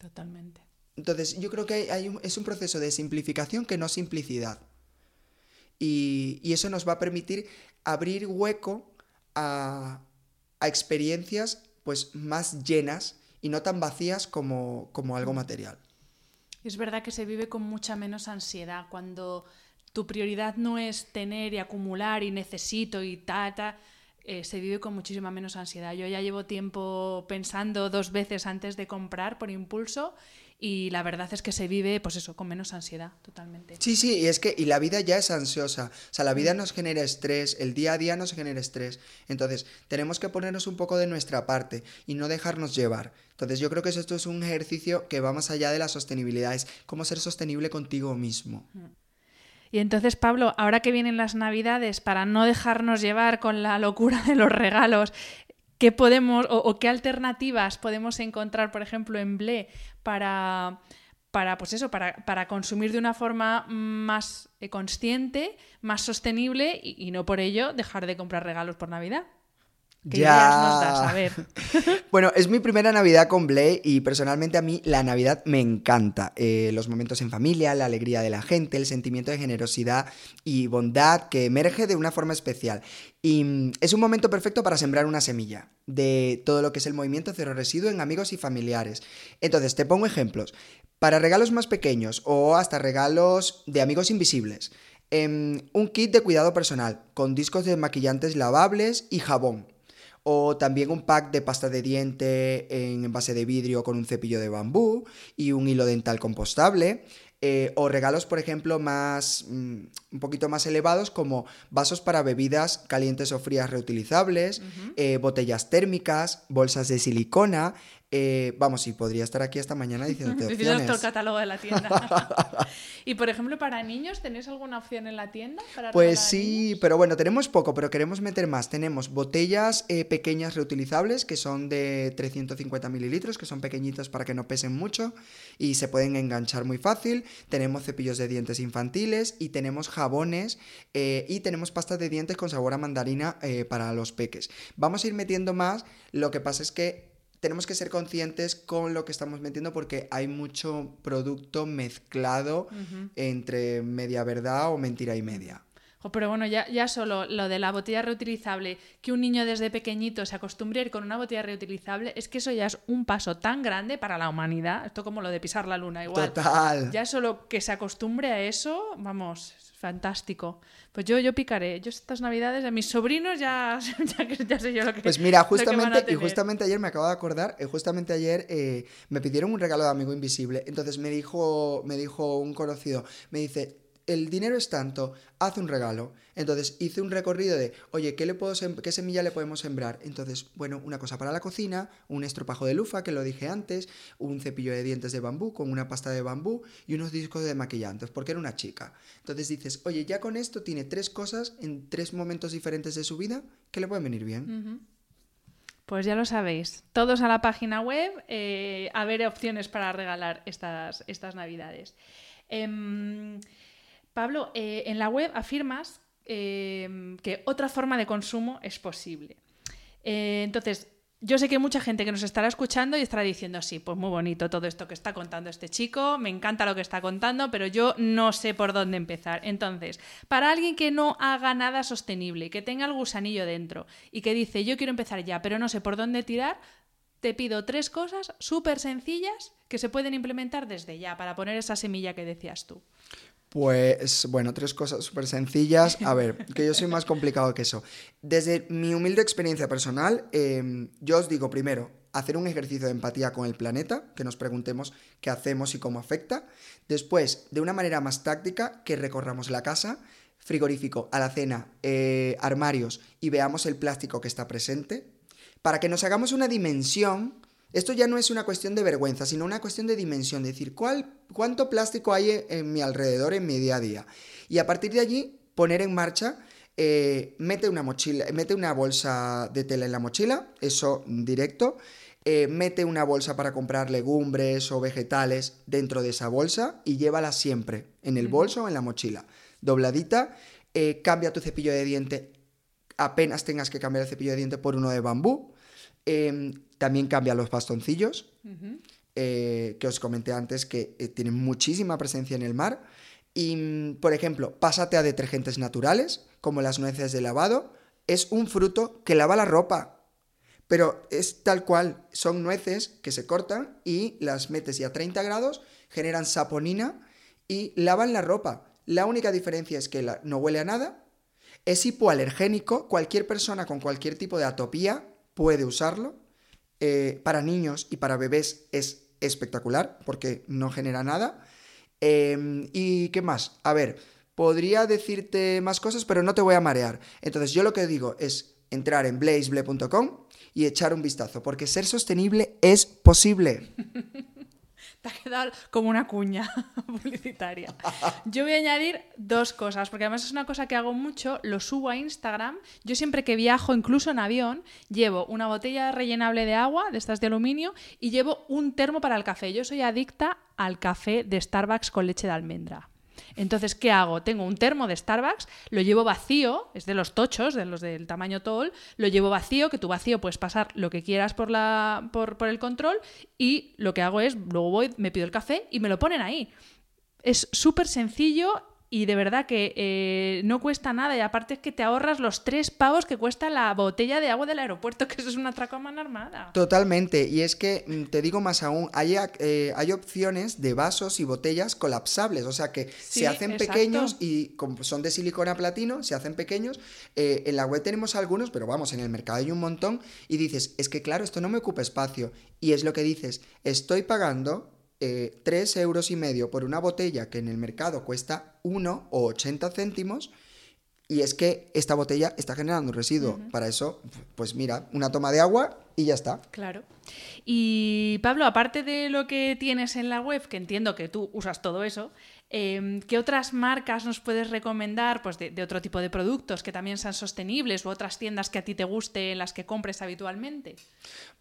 totalmente. Entonces yo creo que hay es un proceso de simplificación que no simplicidad y, eso nos va a permitir abrir hueco a, experiencias pues más llenas y no tan vacías como, como algo material. Es verdad que se vive con mucha menos ansiedad cuando tu prioridad no es tener y acumular y necesito y ta, ta, eh, se vive con muchísima menos ansiedad. Yo ya llevo tiempo pensando dos veces antes de comprar por impulso y la verdad es que se vive, pues eso, con menos ansiedad, totalmente. Sí, sí, y es que y la vida ya es ansiosa, o sea, la vida nos genera estrés, el día a día nos genera estrés, entonces tenemos que ponernos un poco de nuestra parte y no dejarnos llevar. Entonces yo creo que esto es un ejercicio que va más allá de la sostenibilidad, es cómo ser sostenible contigo mismo. Mm. Y entonces, Pablo, ahora que vienen las Navidades, para no dejarnos llevar con la locura de los regalos, ¿qué podemos o, qué alternativas podemos encontrar, por ejemplo, en Ble para, para, pues eso, para, para consumir de una forma más eh, consciente, más sostenible y, no por ello dejar de comprar regalos por Navidad? ¿Qué ya. A ver. bueno, es mi primera Navidad con Blay y personalmente a mí la Navidad me encanta. Eh, los momentos en familia, la alegría de la gente, el sentimiento de generosidad y bondad que emerge de una forma especial. Y mm, es un momento perfecto para sembrar una semilla de todo lo que es el movimiento cero residuo en amigos y familiares. Entonces, te pongo ejemplos. Para regalos más pequeños o hasta regalos de amigos invisibles. Em, un kit de cuidado personal con discos de maquillantes lavables y jabón. O también un pack de pasta de diente en envase de vidrio con un cepillo de bambú y un hilo dental compostable. Eh, o regalos, por ejemplo, más mm, un poquito más elevados como vasos para bebidas calientes o frías reutilizables, eh, botellas térmicas, bolsas de silicona, eh, vamos, y podría estar aquí esta mañana diciendo opciones. todo el catálogo de la tienda. y por ejemplo, para niños, ¿tenéis alguna opción en la tienda? pues sí, pero bueno, tenemos poco, pero queremos meter más. Tenemos botellas eh, pequeñas reutilizables que son de 350 mililitros, que son pequeñitas para que no pesen mucho y se pueden enganchar muy fácil. Tenemos cepillos de dientes infantiles y tenemos jabones eh, y tenemos pasta de dientes con sabor a mandarina para los peques. Vamos a ir metiendo más. Lo que pasa es que tenemos que ser conscientes con lo que estamos metiendo porque hay mucho producto mezclado entre media verdad o mentira y media. pero bueno, ya, ya solo lo de la botella reutilizable, que un niño desde pequeñito se acostumbre a ir con una botella reutilizable, es que eso ya es un paso tan grande para la humanidad. Esto como lo de pisar la luna, igual. Total. Ya solo que se acostumbre a eso, vamos, fantástico. Pues yo, yo picaré. Yo estas navidades a mis sobrinos ya, ya, sé yo lo que Pues mira, justamente, y justamente ayer me acabo de acordar, eh, justamente ayer eh, me pidieron un regalo de amigo invisible. Entonces me dijo, me dijo un conocido, me dice, el dinero es tanto, haz un regalo. Entonces hice un recorrido de, oye, ¿qué, le puedo ¿qué semilla le podemos sembrar? Entonces, bueno, una cosa para la cocina, un estropajo de lufa, que lo dije antes, un cepillo de dientes de bambú con una pasta de bambú y unos discos de maquillantes, porque era una chica. Entonces dices, oye, ya con esto tiene tres cosas en tres momentos diferentes de su vida que le pueden venir bien. Pues ya lo sabéis, todos a la página web eh, a ver opciones para regalar estas, estas navidades. Em, Pablo, eh, en la web afirmas em, que otra forma de consumo es posible. Eh, entonces, yo sé que hay mucha gente que nos estará escuchando y estará diciendo, sí, pues muy bonito todo esto que está contando este chico, me encanta lo que está contando, pero yo no sé por dónde empezar. Entonces, para alguien que no haga nada sostenible, que tenga el gusanillo dentro y que dice, yo quiero empezar ya, pero no sé por dónde tirar, te pido tres cosas súper sencillas que se pueden implementar desde ya para poner esa semilla que decías tú. Pues bueno, tres cosas súper sencillas. A ver, que yo soy más complicado que eso. Desde mi humilde experiencia personal, em, yo os digo primero, hacer un ejercicio de empatía con el planeta, que nos preguntemos qué hacemos y cómo afecta. Después, de una manera más táctica, que recorramos la casa, frigorífico, alacena, eh, armarios y veamos el plástico que está presente, para que nos hagamos una dimensión esto ya no es una cuestión de vergüenza, sino una cuestión de dimensión, decir, ¿cuál, ¿cuánto plástico hay en mi alrededor, en mi día a día? Y a partir de allí, poner en marcha, eh, mete una mochila, mete una bolsa de tela en la mochila, eso directo, eh, mete una bolsa para comprar legumbres o vegetales dentro de esa bolsa y llévala siempre en el bolso o en la mochila, dobladita, eh, cambia tu cepillo de diente apenas tengas que cambiar el cepillo de diente por uno de bambú, Em, también cambia los bastoncillos, eh, que os comenté antes que eh, tienen muchísima presencia en el mar. Y, mm, por ejemplo, pásate a detergentes naturales, como las nueces de lavado. Es un fruto que lava la ropa, pero es tal cual. Son nueces que se cortan y las metes y a 30 grados generan saponina y lavan la ropa. La única diferencia es que no huele a nada, es hipoalergénico, cualquier persona con cualquier tipo de atopía puede usarlo. Eh, para niños y para bebés es espectacular porque no genera nada. Em, ¿Y qué más? A ver, podría decirte más cosas, pero no te voy a marear. Entonces yo lo que digo es entrar en blazeble.com y echar un vistazo, porque ser sostenible es posible. Te ha quedado como una cuña publicitaria. Yo voy a añadir dos cosas, porque además es una cosa que hago mucho, lo subo a Instagram. Yo siempre que viajo, incluso en avión, llevo una botella rellenable de agua, de estas de aluminio, y llevo un termo para el café. Yo soy adicta al café de Starbucks con leche de almendra. Entonces, ¿qué hago? Tengo un termo de Starbucks, lo llevo vacío, es de los tochos, de los del tamaño tall, lo llevo vacío, que tu vacío puedes pasar lo que quieras por, la, por, por el control y lo que hago es, luego voy, me pido el café y me lo ponen ahí. Es súper sencillo y de verdad que eh, no cuesta nada y aparte es que te ahorras los tres pavos que cuesta la botella de agua del aeropuerto, que eso es una atraco armada. Totalmente, y es que mm, te digo más aún, hay, eh, hay opciones de vasos y botellas colapsables, o sea que se hacen pequeños y como son de silicona platino, se hacen pequeños. Eh, en la web tenemos algunos, pero vamos, en el mercado hay un montón y dices, es que claro, esto no me ocupa espacio. Y es lo que dices, estoy pagando eh, 3 euros y medio por una botella que en el mercado cuesta 1 o 80 céntimos. Y es que esta botella está generando un residuo. Para eso, pues mira, una toma de agua y ya está. Claro. Y Pablo, aparte de lo que tienes en la web, que entiendo que tú usas todo eso, Em, ¿Qué otras marcas nos puedes recomendar pues, de, otro tipo de productos que también sean sostenibles u otras tiendas que a ti te guste las que compres habitualmente?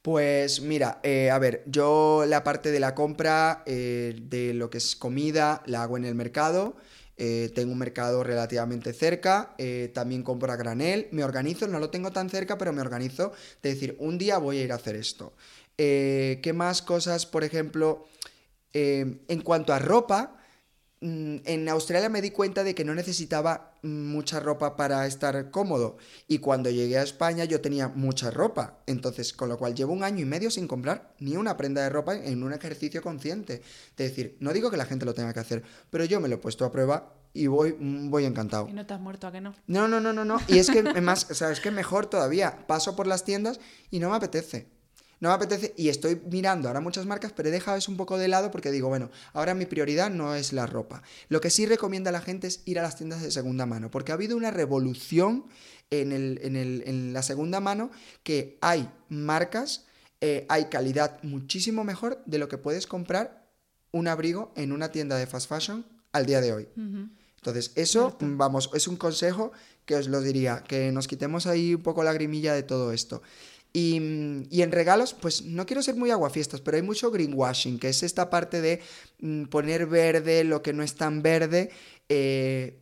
Pues mira, eh, a ver, yo la parte de la compra eh, de lo que es comida la hago en el mercado. Eh, tengo un mercado relativamente cerca, también compro a granel, me organizo, no lo tengo tan cerca, pero me organizo de decir, un día voy a ir a hacer esto. ¿Qué más cosas, por ejemplo, en cuanto a ropa? Mm, en Australia me di cuenta de que no necesitaba mucha ropa para estar cómodo y cuando llegué a España yo tenía mucha ropa, entonces con lo cual llevo un año y medio sin comprar ni una prenda de ropa en un ejercicio consciente. De decir, no digo que la gente lo tenga que hacer, pero yo me lo he puesto a prueba y voy, mm, voy encantado. ¿Y no te has muerto a que no? No, no, no, no, no. Y es que más, o sea, es que mejor todavía. Paso por las tiendas y no me apetece no me apetece y estoy mirando ahora muchas marcas, pero he dejado eso un poco de lado porque digo, bueno, ahora mi prioridad no es la ropa. Lo que sí recomienda a la gente es ir a las tiendas de segunda mano, porque ha habido una revolución en, en, la segunda mano que hay marcas, eh, hay calidad muchísimo mejor de lo que puedes comprar un abrigo en una tienda de fast fashion al día de hoy. Entonces, eso, vamos, es un consejo que os lo diría, que nos quitemos ahí un poco la grimilla de todo esto. Y, en regalos, pues no quiero ser muy aguafiestas, pero hay mucho greenwashing, que es esta parte de mm, poner verde lo que no es tan verde. Eh,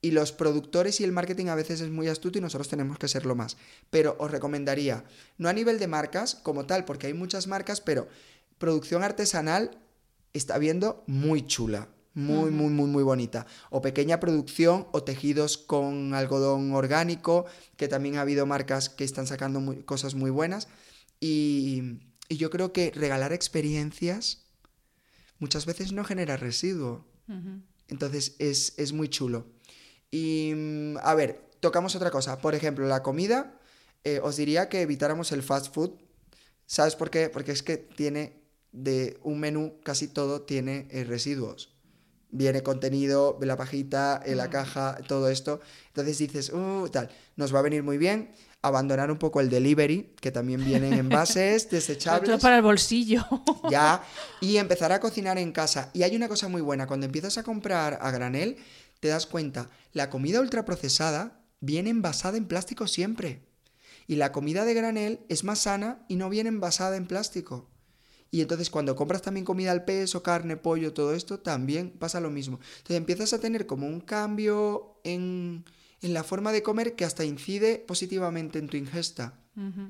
y los productores y el marketing a veces es muy astuto y nosotros tenemos que serlo más. Pero os recomendaría, no a nivel de marcas como tal, porque hay muchas marcas, pero producción artesanal está viendo muy chula. Muy, muy, muy, muy bonita. O pequeña producción o tejidos con algodón orgánico, que también ha habido marcas que están sacando cosas muy buenas. Y, y yo creo que regalar experiencias muchas veces no genera residuo. Entonces es, es, muy chulo. Y mm, a ver, tocamos otra cosa. Por ejemplo, la comida, eh, os diría que evitáramos el fast food. ¿Sabes por qué? Porque es que tiene de un menú, casi todo tiene eh, residuos. Viene contenido, la pajita, en la caja, todo esto. Entonces dices, uh, tal, nos va a venir muy bien abandonar un poco el delivery, que también vienen envases desechables. Todo para el bolsillo. ya, y empezar a cocinar en casa. Y hay una cosa muy buena, cuando empiezas a comprar a granel, te das cuenta, la comida ultraprocesada viene envasada en plástico siempre. Y la comida de granel es más sana y no viene envasada en plástico. Y entonces cuando compras también comida al peso, carne, pollo, todo esto, también pasa lo mismo. Entonces empiezas a tener como un cambio en, en la forma de comer que hasta incide positivamente en tu ingesta.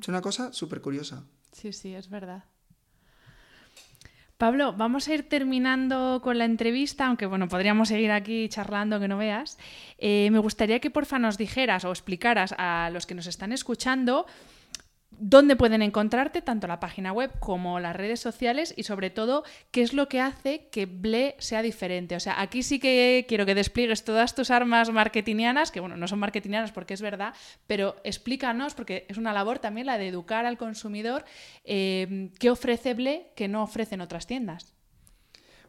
Es una cosa súper curiosa. Sí, sí, es verdad. Pablo, vamos a ir terminando con la entrevista, aunque bueno, podríamos seguir aquí charlando que no veas. Eh, me gustaría que porfa nos dijeras o explicaras a los que nos están escuchando dónde pueden encontrarte, tanto la página web como las redes sociales y sobre todo qué es lo que hace que Ble sea diferente. O sea, aquí sí que quiero que despliegues todas tus armas marketingianas, que bueno, no son marketingianas porque es verdad, pero explícanos, porque es una labor también la de educar al consumidor, eh, qué ofrece Ble que no ofrecen otras tiendas.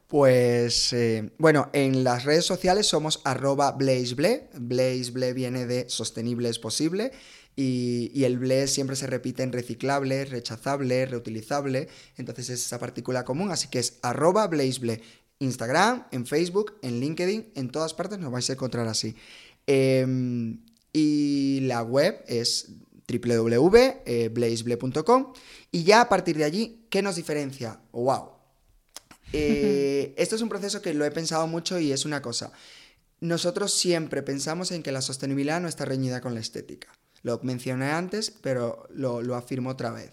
Pues eh, bueno, en las redes sociales somos arroba blazeble. Blazeble viene de sostenible es posible. Y, el ble siempre se repite en reciclable, rechazable, reutilizable. Entonces es esa partícula común. Así que es arroba blazeble. Instagram, en Facebook, en LinkedIn, en todas partes nos vais a encontrar así. Em, y la web es www.blazeble.com. Y ya a partir de allí, ¿qué nos diferencia? ¡Wow! Eh, esto es un proceso que lo he pensado mucho y es una cosa. Nosotros siempre pensamos en que la sostenibilidad no está reñida con la estética. Lo mencioné antes, pero lo, afirmo otra vez.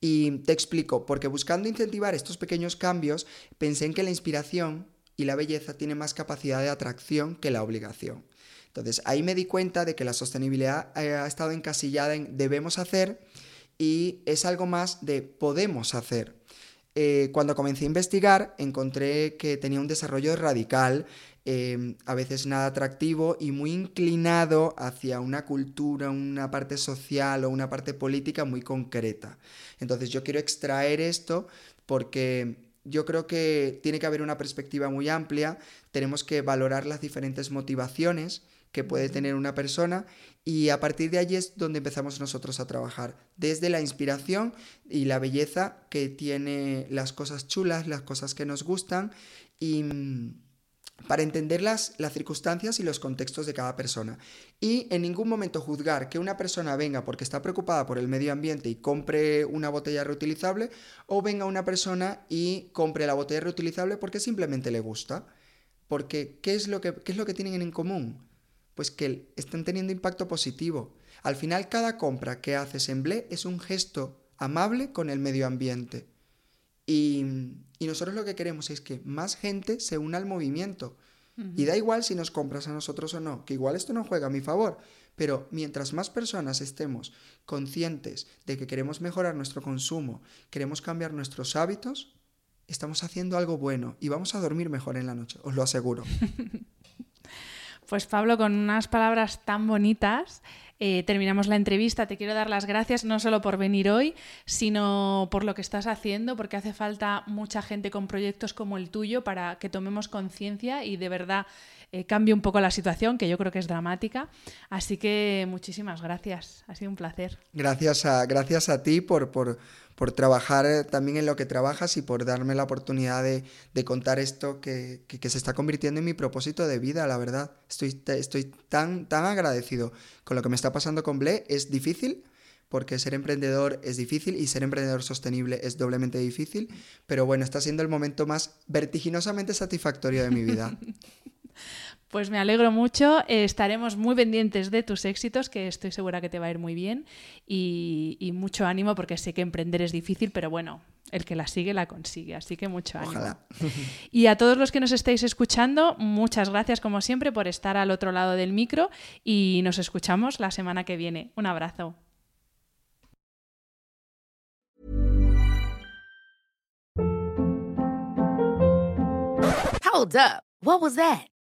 Y te explico, porque buscando incentivar estos pequeños cambios, pensé en que la inspiración y la belleza tienen más capacidad de atracción que la obligación. Entonces ahí me di cuenta de que la sostenibilidad eh, ha estado encasillada en debemos hacer y es algo más de podemos hacer. Eh, cuando comencé a investigar encontré que tenía un desarrollo radical Em, a veces nada atractivo y muy inclinado hacia una cultura, una parte social o una parte política muy concreta. Entonces yo quiero extraer esto porque yo creo que tiene que haber una perspectiva muy amplia, tenemos que valorar las diferentes motivaciones que puede tener una persona y a partir de allí es donde empezamos nosotros a trabajar, desde la inspiración y la belleza que tiene las cosas chulas, las cosas que nos gustan y mm, para entender las, circunstancias y los contextos de cada persona. Y en ningún momento juzgar que una persona venga porque está preocupada por el medio ambiente y compre una botella reutilizable, o venga una persona y compre la botella reutilizable porque simplemente le gusta. Porque, ¿qué es lo que, qué es lo que tienen en común? Pues que están teniendo impacto positivo. Al final, cada compra que haces en Ble es un gesto amable con el medio ambiente. Y, nosotros lo que queremos es que más gente se una al movimiento. Y da igual si nos compras a nosotros o no, que igual esto no juega a mi favor, pero mientras más personas estemos conscientes de que queremos mejorar nuestro consumo, queremos cambiar nuestros hábitos, estamos haciendo algo bueno y vamos a dormir mejor en la noche, os lo aseguro. Pues Pablo, con unas palabras tan bonitas, eh, terminamos la entrevista. Te quiero dar las gracias no solo por venir hoy, sino por lo que estás haciendo, porque hace falta mucha gente con proyectos como el tuyo para que tomemos conciencia y de verdad eh, cambie un poco la situación, que yo creo que es dramática. Así que muchísimas gracias. Ha sido un placer. Gracias a, gracias a ti por, por por trabajar eh, también en lo que trabajas y por darme la oportunidad de, contar esto que, se está convirtiendo en mi propósito de vida, la verdad. Estoy, estoy tan, tan agradecido con lo que me está pasando con Ble. Es difícil, porque ser emprendedor es difícil y ser emprendedor sostenible es doblemente difícil, pero bueno, está siendo el momento más vertiginosamente satisfactorio de mi vida. Pues me alegro mucho, eh, estaremos muy pendientes de tus éxitos, que estoy segura que te va a ir muy bien, y, mucho ánimo porque sé que emprender es difícil, pero bueno, el que la sigue la consigue, así que mucho ánimo. Ojalá. Y a todos los que nos estáis escuchando, muchas gracias como siempre por estar al otro lado del micro y nos escuchamos la semana que viene. Un abrazo. Hold up. What was that?